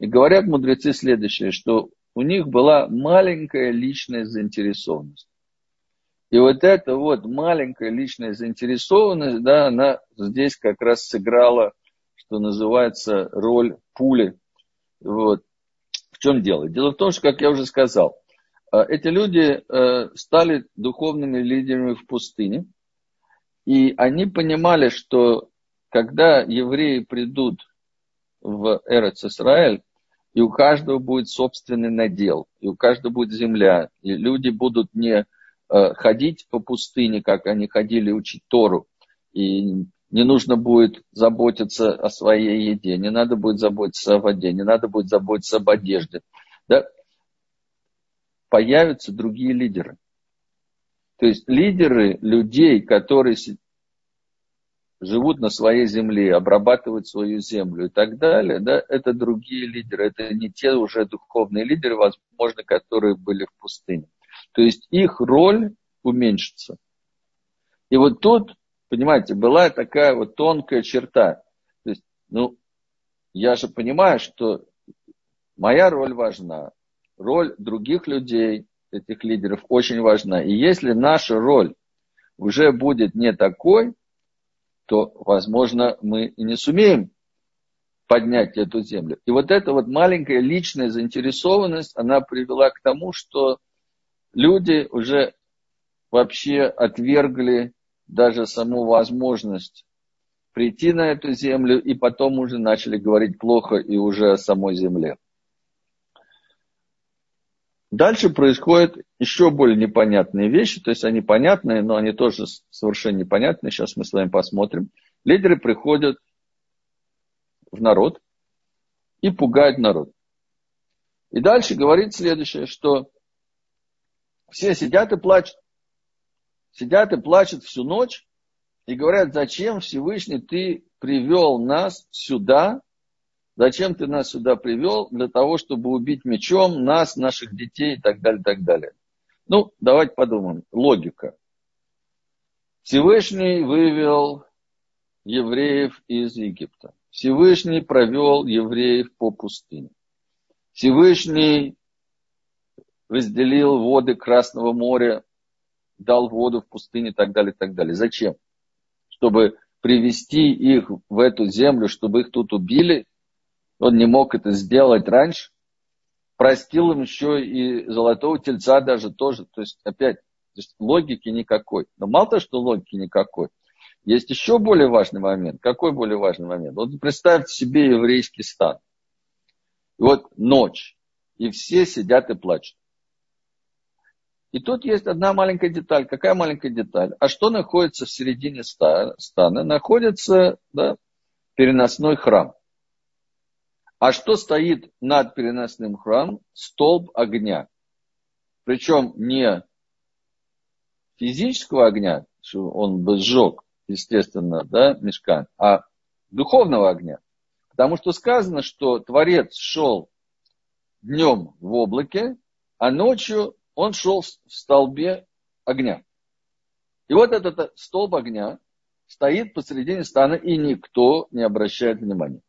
И говорят мудрецы следующее, что у них была маленькая личная заинтересованность. И вот эта вот маленькая личная заинтересованность, да, она здесь как раз сыграла, что называется, роль пули. Вот. В чем дело? Дело в том, что, как я уже сказал, э, эти люди стали духовными лидерами в пустыне, и они понимали, что когда евреи придут в Эрец Исраэль, и у каждого будет собственный надел, и у каждого будет земля, и люди будут не э, ходить по пустыне, как они ходили учить Тору, и не нужно будет заботиться о своей еде, не надо будет заботиться о воде, не надо будет заботиться об одежде. Да? Появятся другие лидеры. То есть лидеры людей, которые живут на своей земле, обрабатывают свою землю и так далее, да, это другие лидеры, это не те уже духовные лидеры, возможно, которые были в пустыне. То есть их роль уменьшится. И вот тут, понимаете, была такая вот тонкая черта. То есть, ну, я же понимаю, что моя роль важна, роль других людей, этих лидеров, очень важна. И если наша роль уже будет не такой, то, возможно, мы и не сумеем поднять эту землю. И вот эта вот маленькая личная заинтересованность, она привела к тому, что люди уже вообще отвергли даже саму возможность прийти на эту землю, и потом уже начали говорить плохо и уже о самой земле. Дальше происходят еще более непонятные вещи, то есть они понятные, но они тоже совершенно непонятные. Сейчас мы с вами посмотрим. Лидеры приходят в народ и пугают народ. И дальше говорит следующее, что все сидят и плачут. Сидят и плачут всю ночь и говорят, зачем Всевышний ты привел нас сюда, Зачем ты нас сюда привел? Для того, чтобы убить мечом нас, наших детей и так далее, так далее. Ну, давайте подумаем. Логика. Всевышний вывел евреев из Египта. Всевышний провел евреев по пустыне. Всевышний разделил воды Красного моря, дал воду в пустыне и так далее, и так далее. Зачем? Чтобы привести их в эту землю, чтобы их тут убили – он не мог это сделать раньше, простил им еще и золотого тельца даже тоже. То есть опять, то есть логики никакой. Но мало того, что логики никакой, есть еще более важный момент. Какой более важный момент? Вот представьте себе еврейский стан. И вот ночь, и все сидят и плачут. И тут есть одна маленькая деталь. Какая маленькая деталь? А что находится в середине стана? Находится да, переносной храм. А что стоит над переносным храмом? Столб огня. Причем не физического огня, что он бы сжег, естественно, да, мешкан, а духовного огня. Потому что сказано, что Творец шел днем в облаке, а ночью он шел в столбе огня. И вот этот столб огня стоит посредине стана, и никто не обращает внимания.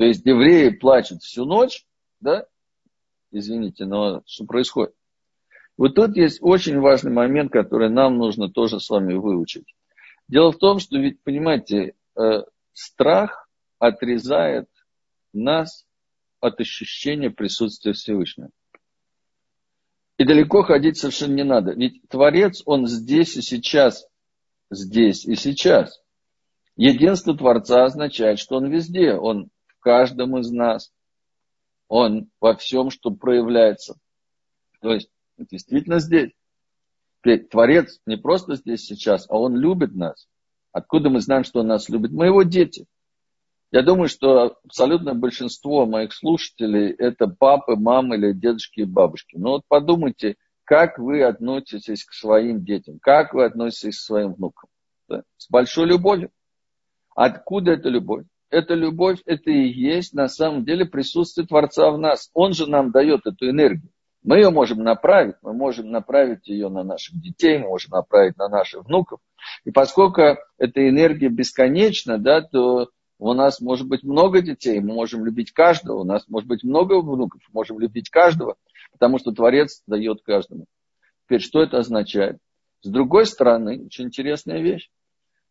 То есть евреи плачут всю ночь, да? Извините, но что происходит? Вот тут есть очень важный момент, который нам нужно тоже с вами выучить. Дело в том, что ведь, понимаете, э, страх отрезает нас от ощущения присутствия Всевышнего. И далеко ходить совершенно не надо. Ведь Творец, он здесь и сейчас. Здесь и сейчас. Единство Творца означает, что он везде. Он каждом из нас. Он во всем, что проявляется. То есть, действительно здесь. Творец не просто здесь сейчас, а он любит нас. Откуда мы знаем, что он нас любит? Мы его дети. Я думаю, что абсолютное большинство моих слушателей это папы, мамы или дедушки и бабушки. Но вот подумайте, как вы относитесь к своим детям, как вы относитесь к своим внукам. Да? С большой любовью. Откуда эта любовь? Эта любовь, это и есть на самом деле присутствие Творца в нас. Он же нам дает эту энергию. Мы ее можем направить, мы можем направить ее на наших детей, мы можем направить на наших внуков. И поскольку эта энергия бесконечна, да, то у нас может быть много детей, мы можем любить каждого, у нас может быть много внуков, мы можем любить каждого, потому что Творец дает каждому. Теперь, что это означает? С другой стороны, очень интересная вещь.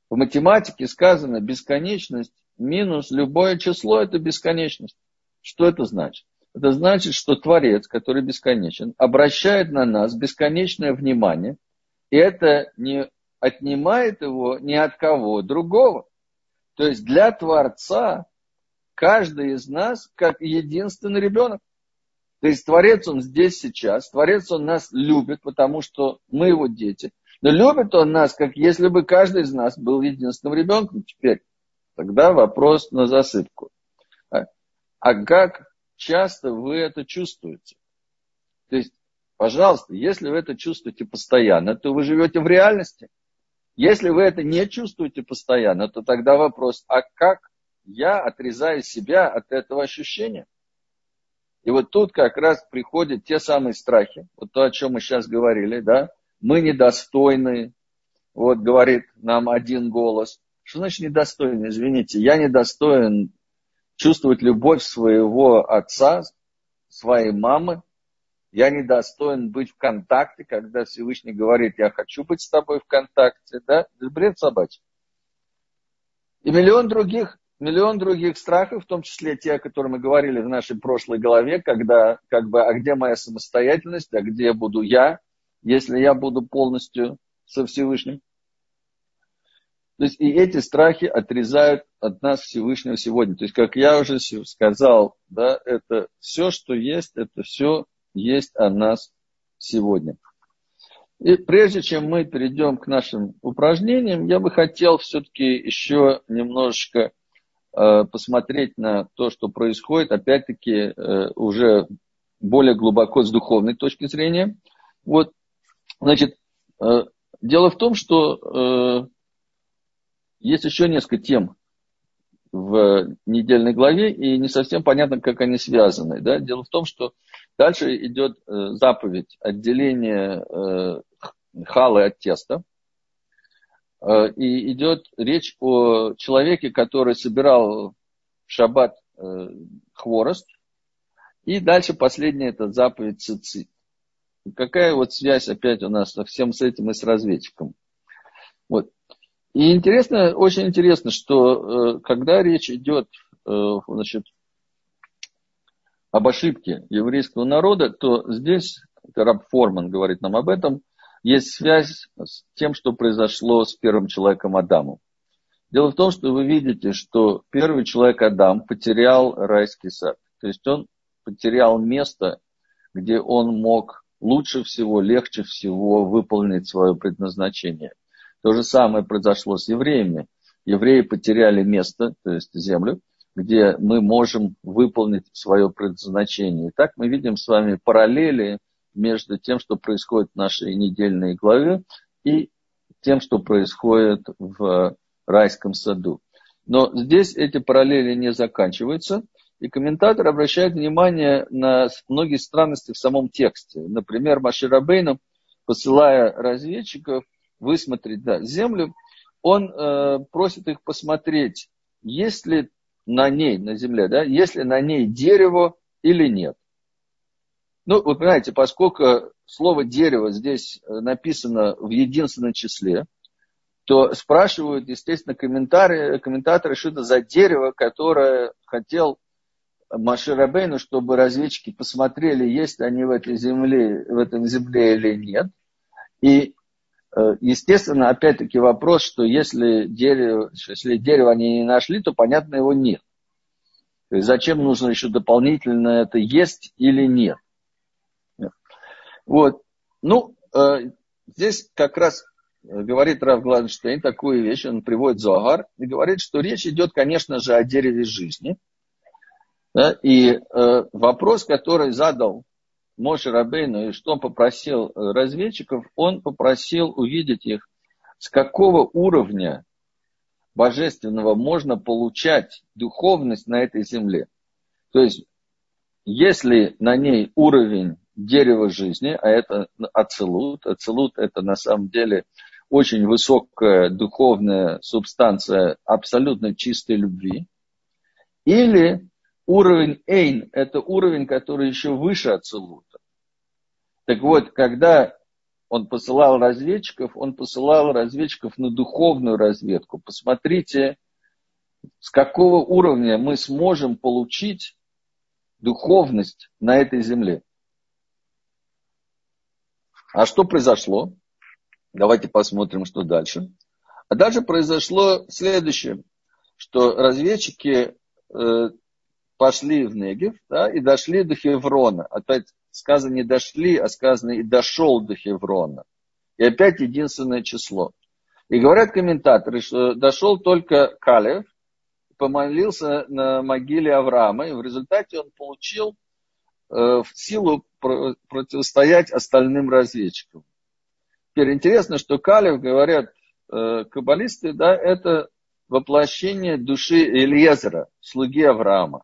В математике сказано бесконечность минус любое число – это бесконечность. Что это значит? Это значит, что Творец, который бесконечен, обращает на нас бесконечное внимание, и это не отнимает его ни от кого другого. То есть для Творца каждый из нас как единственный ребенок. То есть Творец, он здесь сейчас. Творец, он нас любит, потому что мы его дети. Но любит он нас, как если бы каждый из нас был единственным ребенком теперь. Тогда вопрос на засыпку. А, а как часто вы это чувствуете? То есть, пожалуйста, если вы это чувствуете постоянно, то вы живете в реальности. Если вы это не чувствуете постоянно, то тогда вопрос, а как я отрезаю себя от этого ощущения? И вот тут как раз приходят те самые страхи, вот то, о чем мы сейчас говорили, да, мы недостойны, вот говорит нам один голос. Что значит недостойны? Извините, я недостоин чувствовать любовь своего отца, своей мамы, я недостоин быть в контакте, когда Всевышний говорит, я хочу быть с тобой в контакте, да, это бред собачий. И миллион других, миллион других страхов, в том числе те, о которых мы говорили в нашей прошлой голове, когда, как бы, а где моя самостоятельность, а где буду я, если я буду полностью со Всевышним. То есть и эти страхи отрезают от нас Всевышнего сегодня. То есть, как я уже сказал, да, это все, что есть, это все есть о нас сегодня. И прежде чем мы перейдем к нашим упражнениям, я бы хотел все-таки еще немножечко э, посмотреть на то, что происходит, опять-таки, э, уже более глубоко с духовной точки зрения. Вот, значит, э, дело в том, что э, есть еще несколько тем в недельной главе, и не совсем понятно, как они связаны. Да? Дело в том, что Дальше идет э, заповедь отделения э, халы от теста. Э, и идет речь о человеке, который собирал в шаббат хворост. И дальше последняя это заповедь цицит. Какая вот связь опять у нас со всем с этим и с разведчиком. Вот. И интересно, очень интересно, что когда речь идет значит, об ошибке еврейского народа, то здесь, Раб Форман говорит нам об этом, есть связь с тем, что произошло с первым человеком Адамом. Дело в том, что вы видите, что первый человек Адам потерял райский сад. То есть он потерял место, где он мог лучше всего, легче всего выполнить свое предназначение. То же самое произошло с евреями. Евреи потеряли место, то есть землю, где мы можем выполнить свое предназначение. И так мы видим с вами параллели между тем, что происходит в нашей недельной главе, и тем, что происходит в райском саду. Но здесь эти параллели не заканчиваются, и комментатор обращает внимание на многие странности в самом тексте. Например, Маширабейну, посылая разведчиков высмотреть да, землю, он э, просит их посмотреть, есть ли на ней, на земле, да, если на ней дерево или нет. Ну, вы понимаете, поскольку слово дерево здесь э, написано в единственном числе, то спрашивают, естественно, комментаторы, комментаторы, что это за дерево, которое хотел Маширабейну, чтобы разведчики посмотрели, есть ли они в этой земле, в этом земле или нет. И, естественно, опять-таки вопрос, что если дерево, если дерево они не нашли, то, понятно, его нет. То есть зачем нужно еще дополнительно это есть или нет. Вот. Ну, э, здесь как раз говорит Раф Гладенштейн такую вещь, он приводит Зогар, и говорит, что речь идет, конечно же, о дереве жизни. И э, вопрос, который задал Моше Рабейну, и что он попросил э, разведчиков, он попросил увидеть их, с какого уровня божественного можно получать духовность на этой земле. То есть, если на ней уровень дерева жизни, а это ацелут, ацелут это на самом деле очень высокая духовная субстанция абсолютно чистой любви, или уровень эйн, это уровень, который еще выше ацелута. Так вот, когда он посылал разведчиков, он посылал разведчиков на духовную разведку. Посмотрите, с какого уровня мы сможем получить духовность на этой земле. А что произошло? Давайте посмотрим, что дальше. А дальше произошло следующее, что разведчики э, пошли в Негев да, и дошли до Хеврона. Опять сказано не дошли, а сказано и дошел до Хеврона. И опять единственное число. И говорят комментаторы, что дошел только Калев, помолился на могиле Авраама, и в результате он получил э, силу противостоять остальным разведчикам. Теперь интересно, что Калев, говорят э, каббалисты, да, это воплощение души Эльезера, слуги Авраама.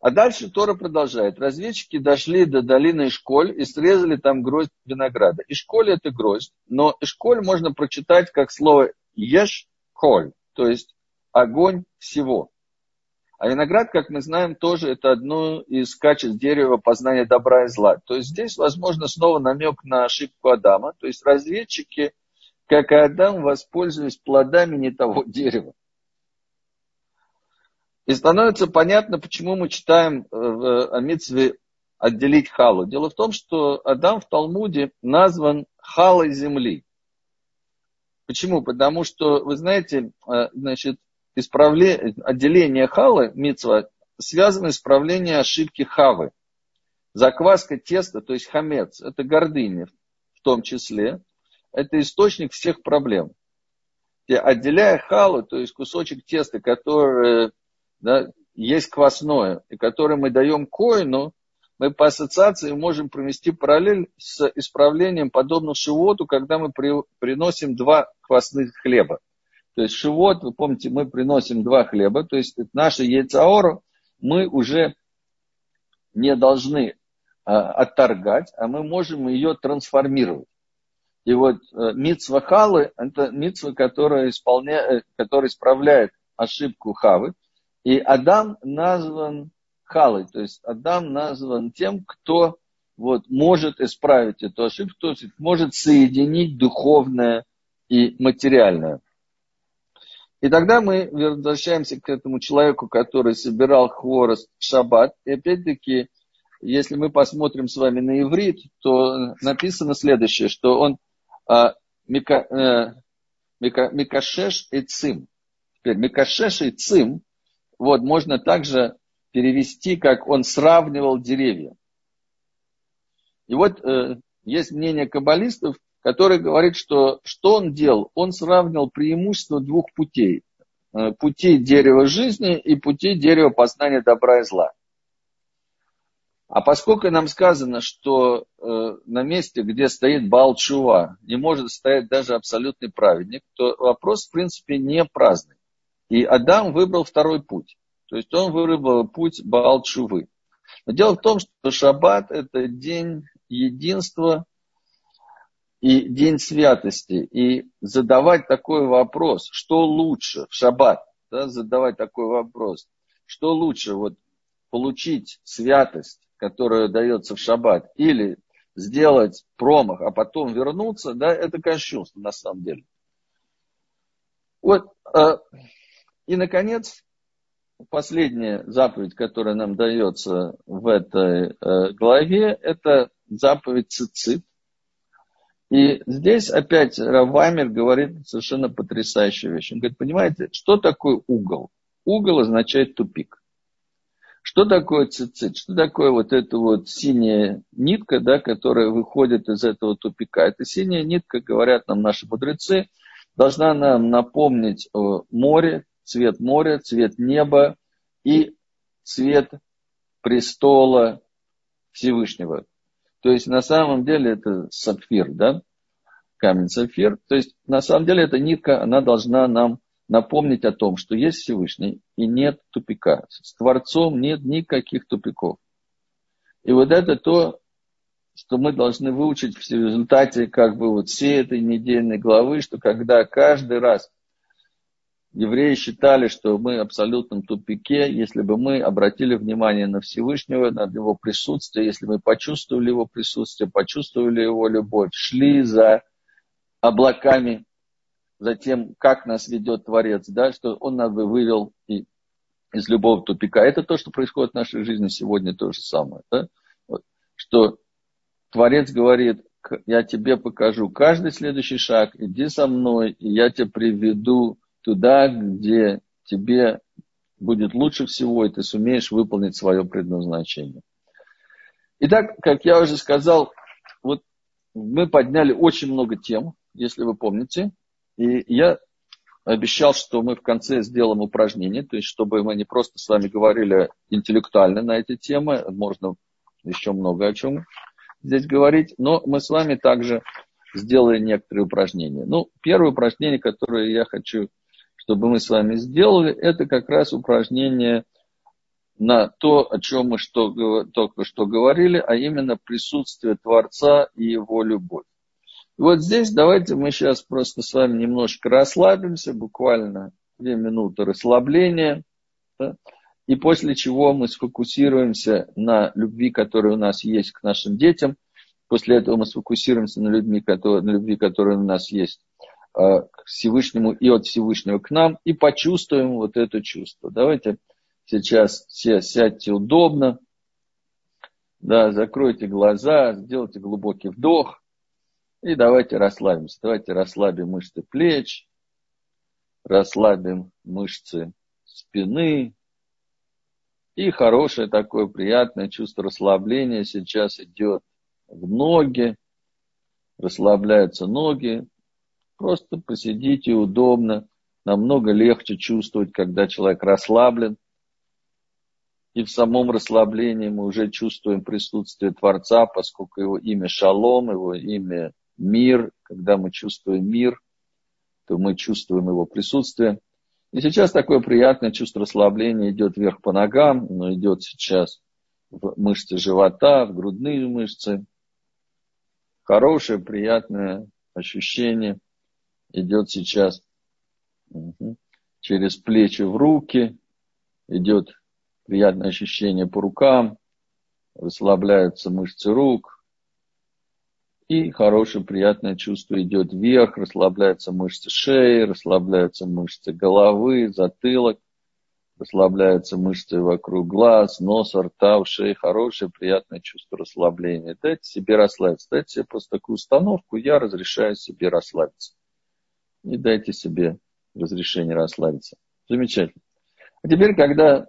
А дальше Тора продолжает. Разведчики дошли до долины Ишколь и срезали там гроздь винограда. Ишколь это гроздь, но Ишколь можно прочитать как слово еш-коль, то есть огонь всего. А виноград, как мы знаем, тоже это одно из качеств дерева познания добра и зла. То есть здесь, возможно, снова намек на ошибку Адама. То есть разведчики, как и Адам, воспользовались плодами не того дерева. И становится понятно, почему мы читаем э, в Амитсве отделить халу. Дело в том, что Адам в Талмуде назван халой земли. Почему? Потому что, вы знаете, э, значит, исправление, отделение халы, митцва, связано с исправлением ошибки хавы. Закваска теста, то есть хамец, это гордыня в том числе, это источник всех проблем. И отделяя халу, то есть кусочек теста, который да, есть квасное, и которое мы даем коину, мы по ассоциации можем провести параллель с исправлением подобно шивоту, когда мы при, приносим два квасных хлеба. То есть шивот, вы помните, мы приносим два хлеба, то есть наши яйцаору мы уже не должны а, отторгать, а мы можем ее трансформировать. И вот а, митсва халы – это митсва, которая, исполняет, которая исправляет ошибку хавы. И Адам назван халой, то есть Адам назван тем, кто вот, может исправить эту ошибку, то есть может соединить духовное и материальное. И тогда мы возвращаемся к этому человеку, который собирал хворост в шаббат. И опять-таки, если мы посмотрим с вами на иврит, то написано следующее, что он а, мика, э, мика, микашеш и цим. Теперь микашеш и цим вот, можно также перевести, как он сравнивал деревья. И вот э, есть мнение каббалистов, который говорит, что что он делал? Он сравнивал преимущество двух путей. Э, пути дерева жизни и пути дерева познания добра и зла. А поскольку нам сказано, что э, на месте, где стоит Балчува, не может стоять даже абсолютный праведник, то вопрос, в принципе, не праздный. И Адам выбрал второй путь. То есть он выбрал путь Балчувы. Но дело в том, что Шаббат – это день единства и день святости. И задавать такой вопрос, что лучше в Шаббат, да, задавать такой вопрос, что лучше вот, получить святость, которая дается в Шаббат, или сделать промах, а потом вернуться, да, это кощунство на самом деле. Вот, э, и, наконец, последняя заповедь, которая нам дается в этой э, главе, это заповедь цицит. И здесь опять Равамер говорит совершенно потрясающую вещь. Он говорит, понимаете, что такое угол? угол означает тупик. Что такое цицит? Что такое вот эта вот синяя нитка, да, которая выходит из этого тупика? Эта синяя нитка, говорят нам наши мудрецы, должна нам напомнить море, цвет моря, цвет неба и цвет престола Всевышнего. То есть на самом деле это сапфир, да? Камень сапфир. То есть на самом деле эта нитка, она должна нам напомнить о том, что есть Всевышний и нет тупика. С Творцом нет никаких тупиков. И вот это то, что мы должны выучить в результате как бы вот всей этой недельной главы, что когда каждый раз евреи считали, что мы в абсолютном тупике, если бы мы обратили внимание на Всевышнего, на его присутствие, если мы почувствовали его присутствие, почувствовали его любовь, шли за облаками, за тем, как нас ведет Творец, да, что он нас бы вывел и из любого тупика. Это то, что происходит в нашей жизни сегодня, то же самое. Да? Вот. Что Творец говорит, я тебе покажу каждый следующий шаг, иди со мной, и я тебя приведу туда, где тебе будет лучше всего, и ты сумеешь выполнить свое предназначение. Итак, как я уже сказал, вот мы подняли очень много тем, если вы помните, и я обещал, что мы в конце сделаем упражнение, то есть чтобы мы не просто с вами говорили интеллектуально на эти темы, можно еще много о чем здесь говорить, но мы с вами также сделали некоторые упражнения. Ну, первое упражнение, которое я хочу чтобы мы с вами сделали, это как раз упражнение на то, о чем мы что, только что говорили, а именно присутствие Творца и его любовь. Вот здесь давайте мы сейчас просто с вами немножко расслабимся, буквально две минуты расслабления, да, и после чего мы сфокусируемся на любви, которая у нас есть к нашим детям, после этого мы сфокусируемся на, любви, которые, на любви, которая у нас есть к Всевышнему и от Всевышнего к нам и почувствуем вот это чувство. Давайте сейчас все сядьте удобно, да, закройте глаза, сделайте глубокий вдох и давайте расслабимся. Давайте расслабим мышцы плеч, расслабим мышцы спины. И хорошее такое приятное чувство расслабления сейчас идет в ноги, расслабляются ноги, Просто посидите удобно. Намного легче чувствовать, когда человек расслаблен. И в самом расслаблении мы уже чувствуем присутствие Творца, поскольку его имя Шалом, его имя Мир. Когда мы чувствуем мир, то мы чувствуем его присутствие. И сейчас такое приятное чувство расслабления идет вверх по ногам, но идет сейчас в мышцы живота, в грудные мышцы. Хорошее, приятное ощущение – идет сейчас через плечи в руки, идет приятное ощущение по рукам, расслабляются мышцы рук, и хорошее приятное чувство идет вверх, расслабляются мышцы шеи, расслабляются мышцы головы, затылок, расслабляются мышцы вокруг глаз, носа, рта, ушей. Хорошее, приятное чувство расслабления. Дайте себе расслабиться. Дайте себе просто такую установку. Я разрешаю себе расслабиться и дайте себе разрешение расслабиться. Замечательно. А теперь, когда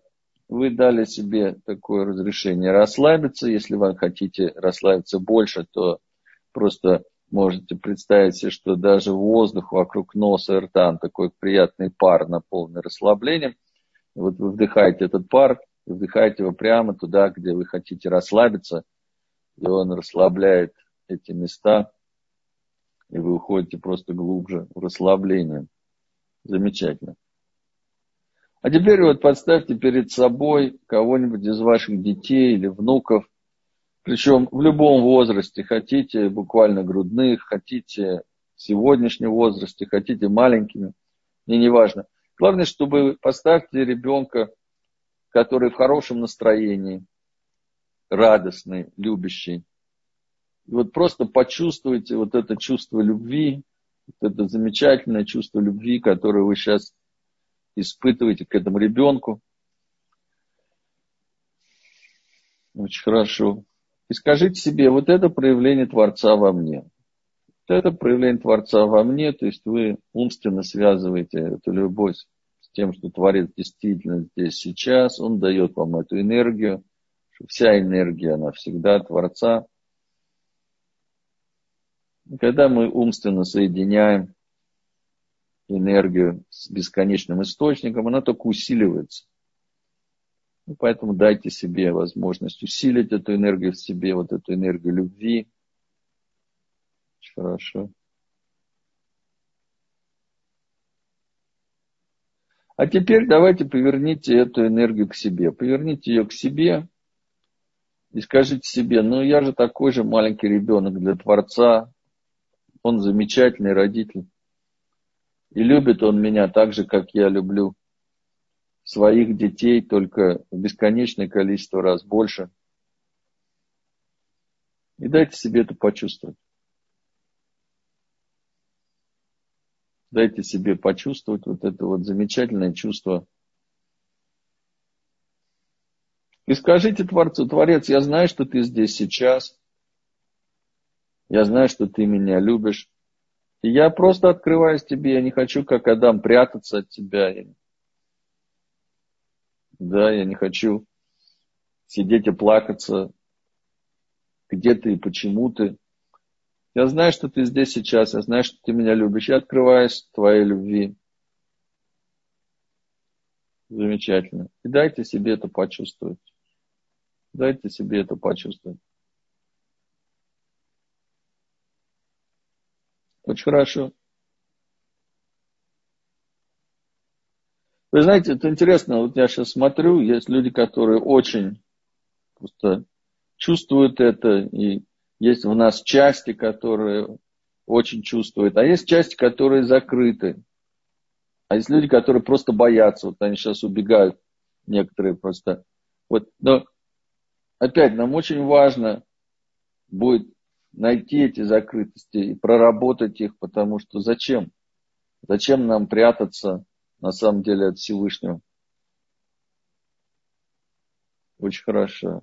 вы дали себе такое разрешение расслабиться, если вы хотите расслабиться больше, то просто можете представить себе, что даже воздух вокруг носа и рта, такой приятный пар, наполненный расслаблением. Вот вы вдыхаете этот пар, вдыхаете его прямо туда, где вы хотите расслабиться, и он расслабляет эти места, и вы уходите просто глубже в расслабление. Замечательно. А теперь вот подставьте перед собой кого-нибудь из ваших детей или внуков, причем в любом возрасте, хотите буквально грудных, хотите в сегодняшнем возрасте, хотите маленькими, мне не важно. Главное, чтобы поставьте ребенка, который в хорошем настроении, радостный, любящий, вот просто почувствуйте вот это чувство любви, вот это замечательное чувство любви, которое вы сейчас испытываете к этому ребенку. Очень хорошо. И скажите себе, вот это проявление Творца во мне. Вот это проявление Творца во мне, то есть вы умственно связываете эту любовь с тем, что Творец действительно здесь сейчас, Он дает вам эту энергию, что вся энергия, она всегда Творца. Когда мы умственно соединяем энергию с бесконечным источником, она только усиливается. И поэтому дайте себе возможность усилить эту энергию в себе, вот эту энергию любви. Очень хорошо. А теперь давайте поверните эту энергию к себе. Поверните ее к себе и скажите себе, ну я же такой же маленький ребенок для Творца. Он замечательный родитель. И любит он меня так же, как я люблю своих детей, только в бесконечное количество раз больше. И дайте себе это почувствовать. Дайте себе почувствовать вот это вот замечательное чувство. И скажите Творцу, Творец, я знаю, что ты здесь сейчас. Я знаю, что ты меня любишь. И я просто открываюсь тебе, я не хочу, как Адам, прятаться от тебя. Да, я не хочу сидеть и плакаться, где ты и почему ты. Я знаю, что ты здесь сейчас, я знаю, что ты меня любишь. Я открываюсь твоей любви. Замечательно. И дайте себе это почувствовать. Дайте себе это почувствовать. Очень хорошо. Вы знаете, это интересно, вот я сейчас смотрю, есть люди, которые очень просто чувствуют это, и есть у нас части, которые очень чувствуют, а есть части, которые закрыты. А есть люди, которые просто боятся, вот они сейчас убегают, некоторые просто. Вот, но опять нам очень важно будет найти эти закрытости и проработать их, потому что зачем? Зачем нам прятаться на самом деле от Всевышнего? Очень хорошо.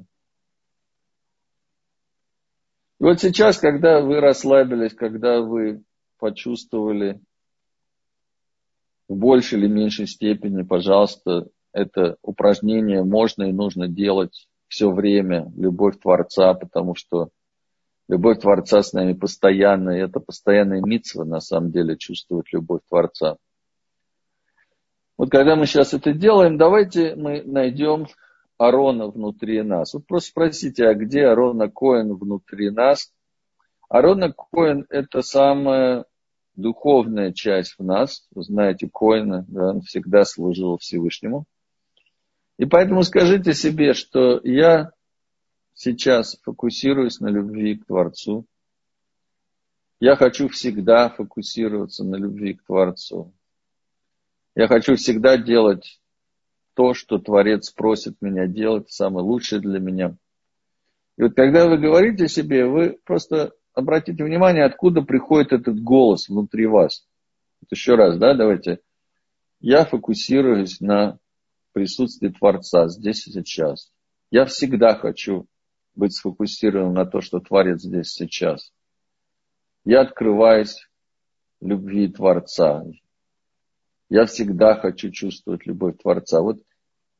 И вот сейчас, когда вы расслабились, когда вы почувствовали в большей или меньшей степени, пожалуйста, это упражнение можно и нужно делать все время, любовь Творца, потому что Любовь Творца с нами постоянно, и это постоянная митцва, на самом деле, чувствовать любовь Творца. Вот когда мы сейчас это делаем, давайте мы найдем Арона внутри нас. Вот просто спросите, а где Арона Коин внутри нас? Арона Коин – это самая духовная часть в нас. Вы знаете, Коина, да, он всегда служил Всевышнему. И поэтому скажите себе, что я сейчас фокусируюсь на любви к Творцу. Я хочу всегда фокусироваться на любви к Творцу. Я хочу всегда делать то, что Творец просит меня делать, самое лучшее для меня. И вот когда вы говорите себе, вы просто обратите внимание, откуда приходит этот голос внутри вас. Вот еще раз, да, давайте. Я фокусируюсь на присутствии Творца здесь и сейчас. Я всегда хочу быть сфокусированным на то, что Творец здесь сейчас. Я открываюсь любви Творца. Я всегда хочу чувствовать любовь Творца. Вот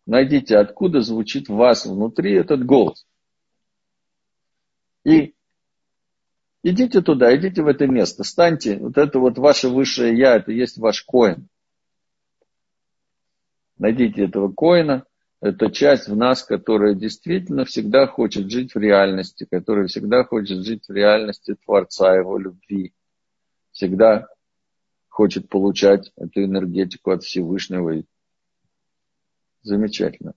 найдите, откуда звучит в вас внутри этот голос. И идите туда, идите в это место, станьте, вот это вот ваше высшее я, это есть ваш коин. Найдите этого коина, это часть в нас, которая действительно всегда хочет жить в реальности, которая всегда хочет жить в реальности Творца, Его любви. Всегда хочет получать эту энергетику от Всевышнего. Замечательно.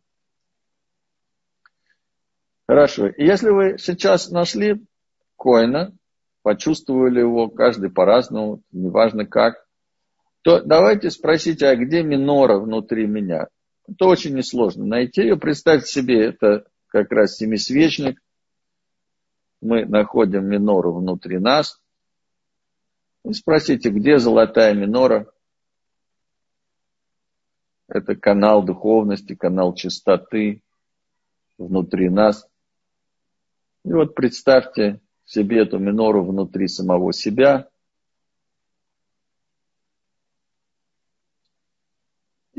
Хорошо. И если вы сейчас нашли коина, почувствовали его, каждый по-разному, неважно как, то давайте спросите, а где минора внутри меня? Это очень несложно найти ее. Представьте себе, это как раз семисвечник. Мы находим минору внутри нас. И спросите, где золотая минора? Это канал духовности, канал чистоты внутри нас. И вот представьте себе эту минору внутри самого себя –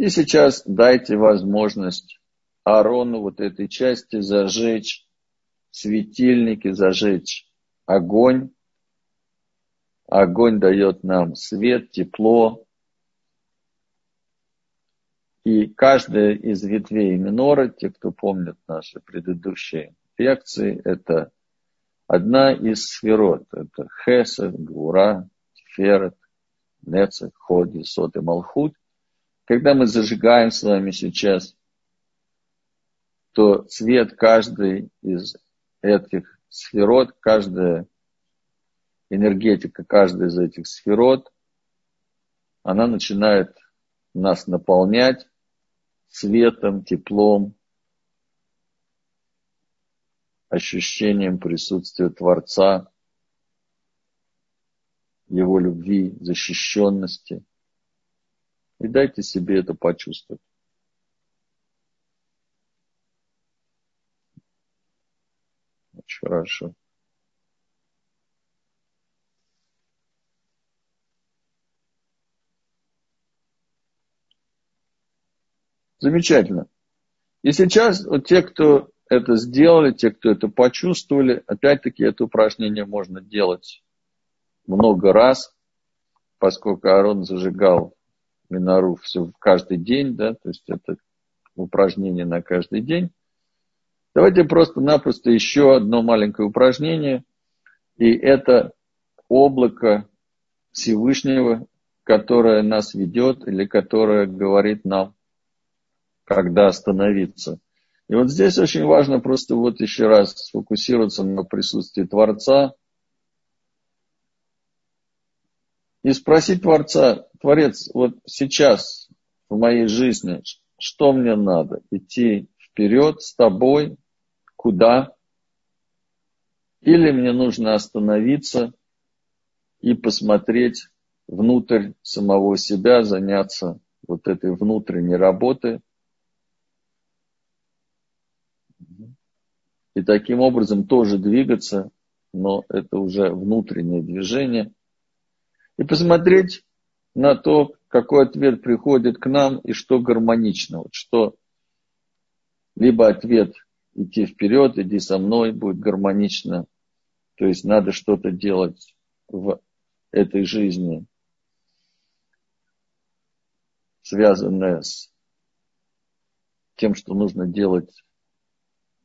И сейчас дайте возможность Аарону вот этой части зажечь светильники, зажечь огонь. Огонь дает нам свет, тепло. И каждая из ветвей минора, те, кто помнит наши предыдущие лекции, это одна из сферот. Это Хесед, Гура, Тиферет, Нецех, Ходи, Сот и Малхут. Когда мы зажигаем с вами сейчас, то цвет каждой из этих сферот, каждая энергетика каждой из этих сферот, она начинает нас наполнять светом, теплом, ощущением присутствия Творца, Его любви, защищенности. И дайте себе это почувствовать. Очень хорошо. Замечательно. И сейчас вот те, кто это сделали, те, кто это почувствовали, опять-таки это упражнение можно делать много раз, поскольку Аарон зажигал минору все каждый день, да, то есть это упражнение на каждый день. Давайте просто-напросто еще одно маленькое упражнение, и это облако Всевышнего, которое нас ведет или которое говорит нам, когда остановиться – и вот здесь очень важно просто вот еще раз сфокусироваться на присутствии Творца и спросить Творца, Творец, вот сейчас в моей жизни, что мне надо? Идти вперед с тобой? Куда? Или мне нужно остановиться и посмотреть внутрь самого себя, заняться вот этой внутренней работой, и таким образом тоже двигаться, но это уже внутреннее движение, и посмотреть на то, какой ответ приходит к нам и что гармонично, вот что либо ответ идти вперед, иди со мной, будет гармонично, то есть надо что-то делать в этой жизни, связанное с тем, что нужно делать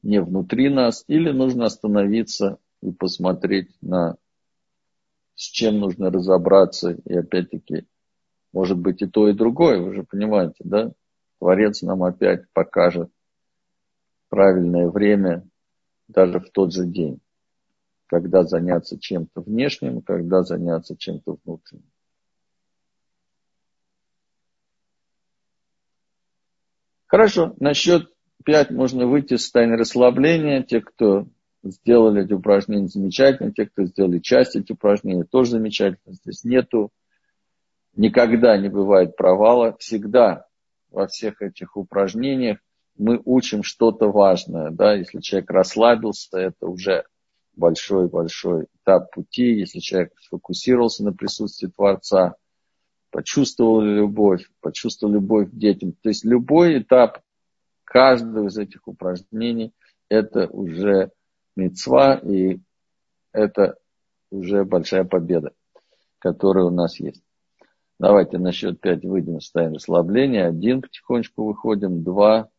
не внутри нас, или нужно остановиться и посмотреть на с чем нужно разобраться, и опять-таки, может быть и то, и другое, вы же понимаете, да? Творец нам опять покажет правильное время даже в тот же день, когда заняться чем-то внешним, когда заняться чем-то внутренним. Хорошо, насчет 5 можно выйти из состояния расслабления. Те, кто сделали эти упражнения, замечательно. Те, кто сделали часть этих упражнений, тоже замечательно. Здесь нету, никогда не бывает провала. Всегда во всех этих упражнениях мы учим что-то важное. Да? Если человек расслабился, это уже большой-большой этап пути. Если человек сфокусировался на присутствии Творца, почувствовал любовь, почувствовал любовь к детям. То есть любой этап каждое из этих упражнений это уже мецва и это уже большая победа, которая у нас есть. Давайте на счет 5 выйдем в состояние расслабления. Один потихонечку выходим. Два,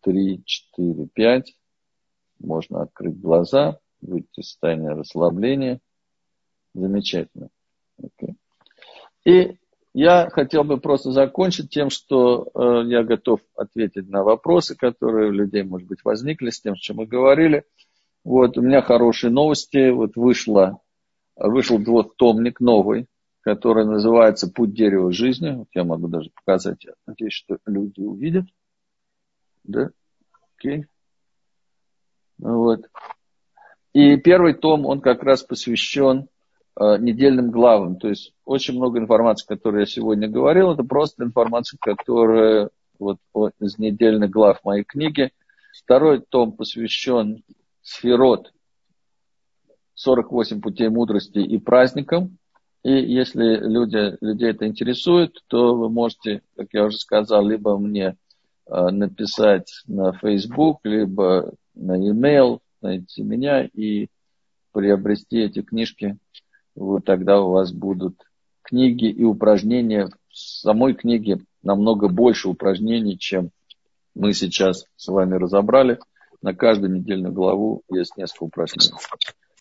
три, четыре, пять. Можно открыть глаза, выйти в состояние расслабления. Замечательно. Okay. И я хотел бы просто закончить тем, что э, я готов ответить на вопросы, которые у людей, может быть, возникли с тем, чем мы говорили. Вот, у меня хорошие новости. Вот вышло, вышел двухтомник новый, который называется «Путь дерева жизни». Вот я могу даже показать. Надеюсь, что люди увидят. Да? Окей. Вот. И первый том, он как раз посвящен Э, недельным главам. То есть очень много информации, которую я сегодня говорил, это просто информация, которая вот из недельных глав моей книги. Второй том посвящен сферот 48 путей мудрости и праздникам. И если люди, людей это интересует, то вы можете, как я уже сказал, либо мне э, написать на Facebook, либо на e-mail, найти меня и приобрести эти книжки. Вот тогда у вас будут книги и упражнения. В самой книге намного больше упражнений, чем мы сейчас с вами разобрали. На каждую недельную главу есть несколько упражнений.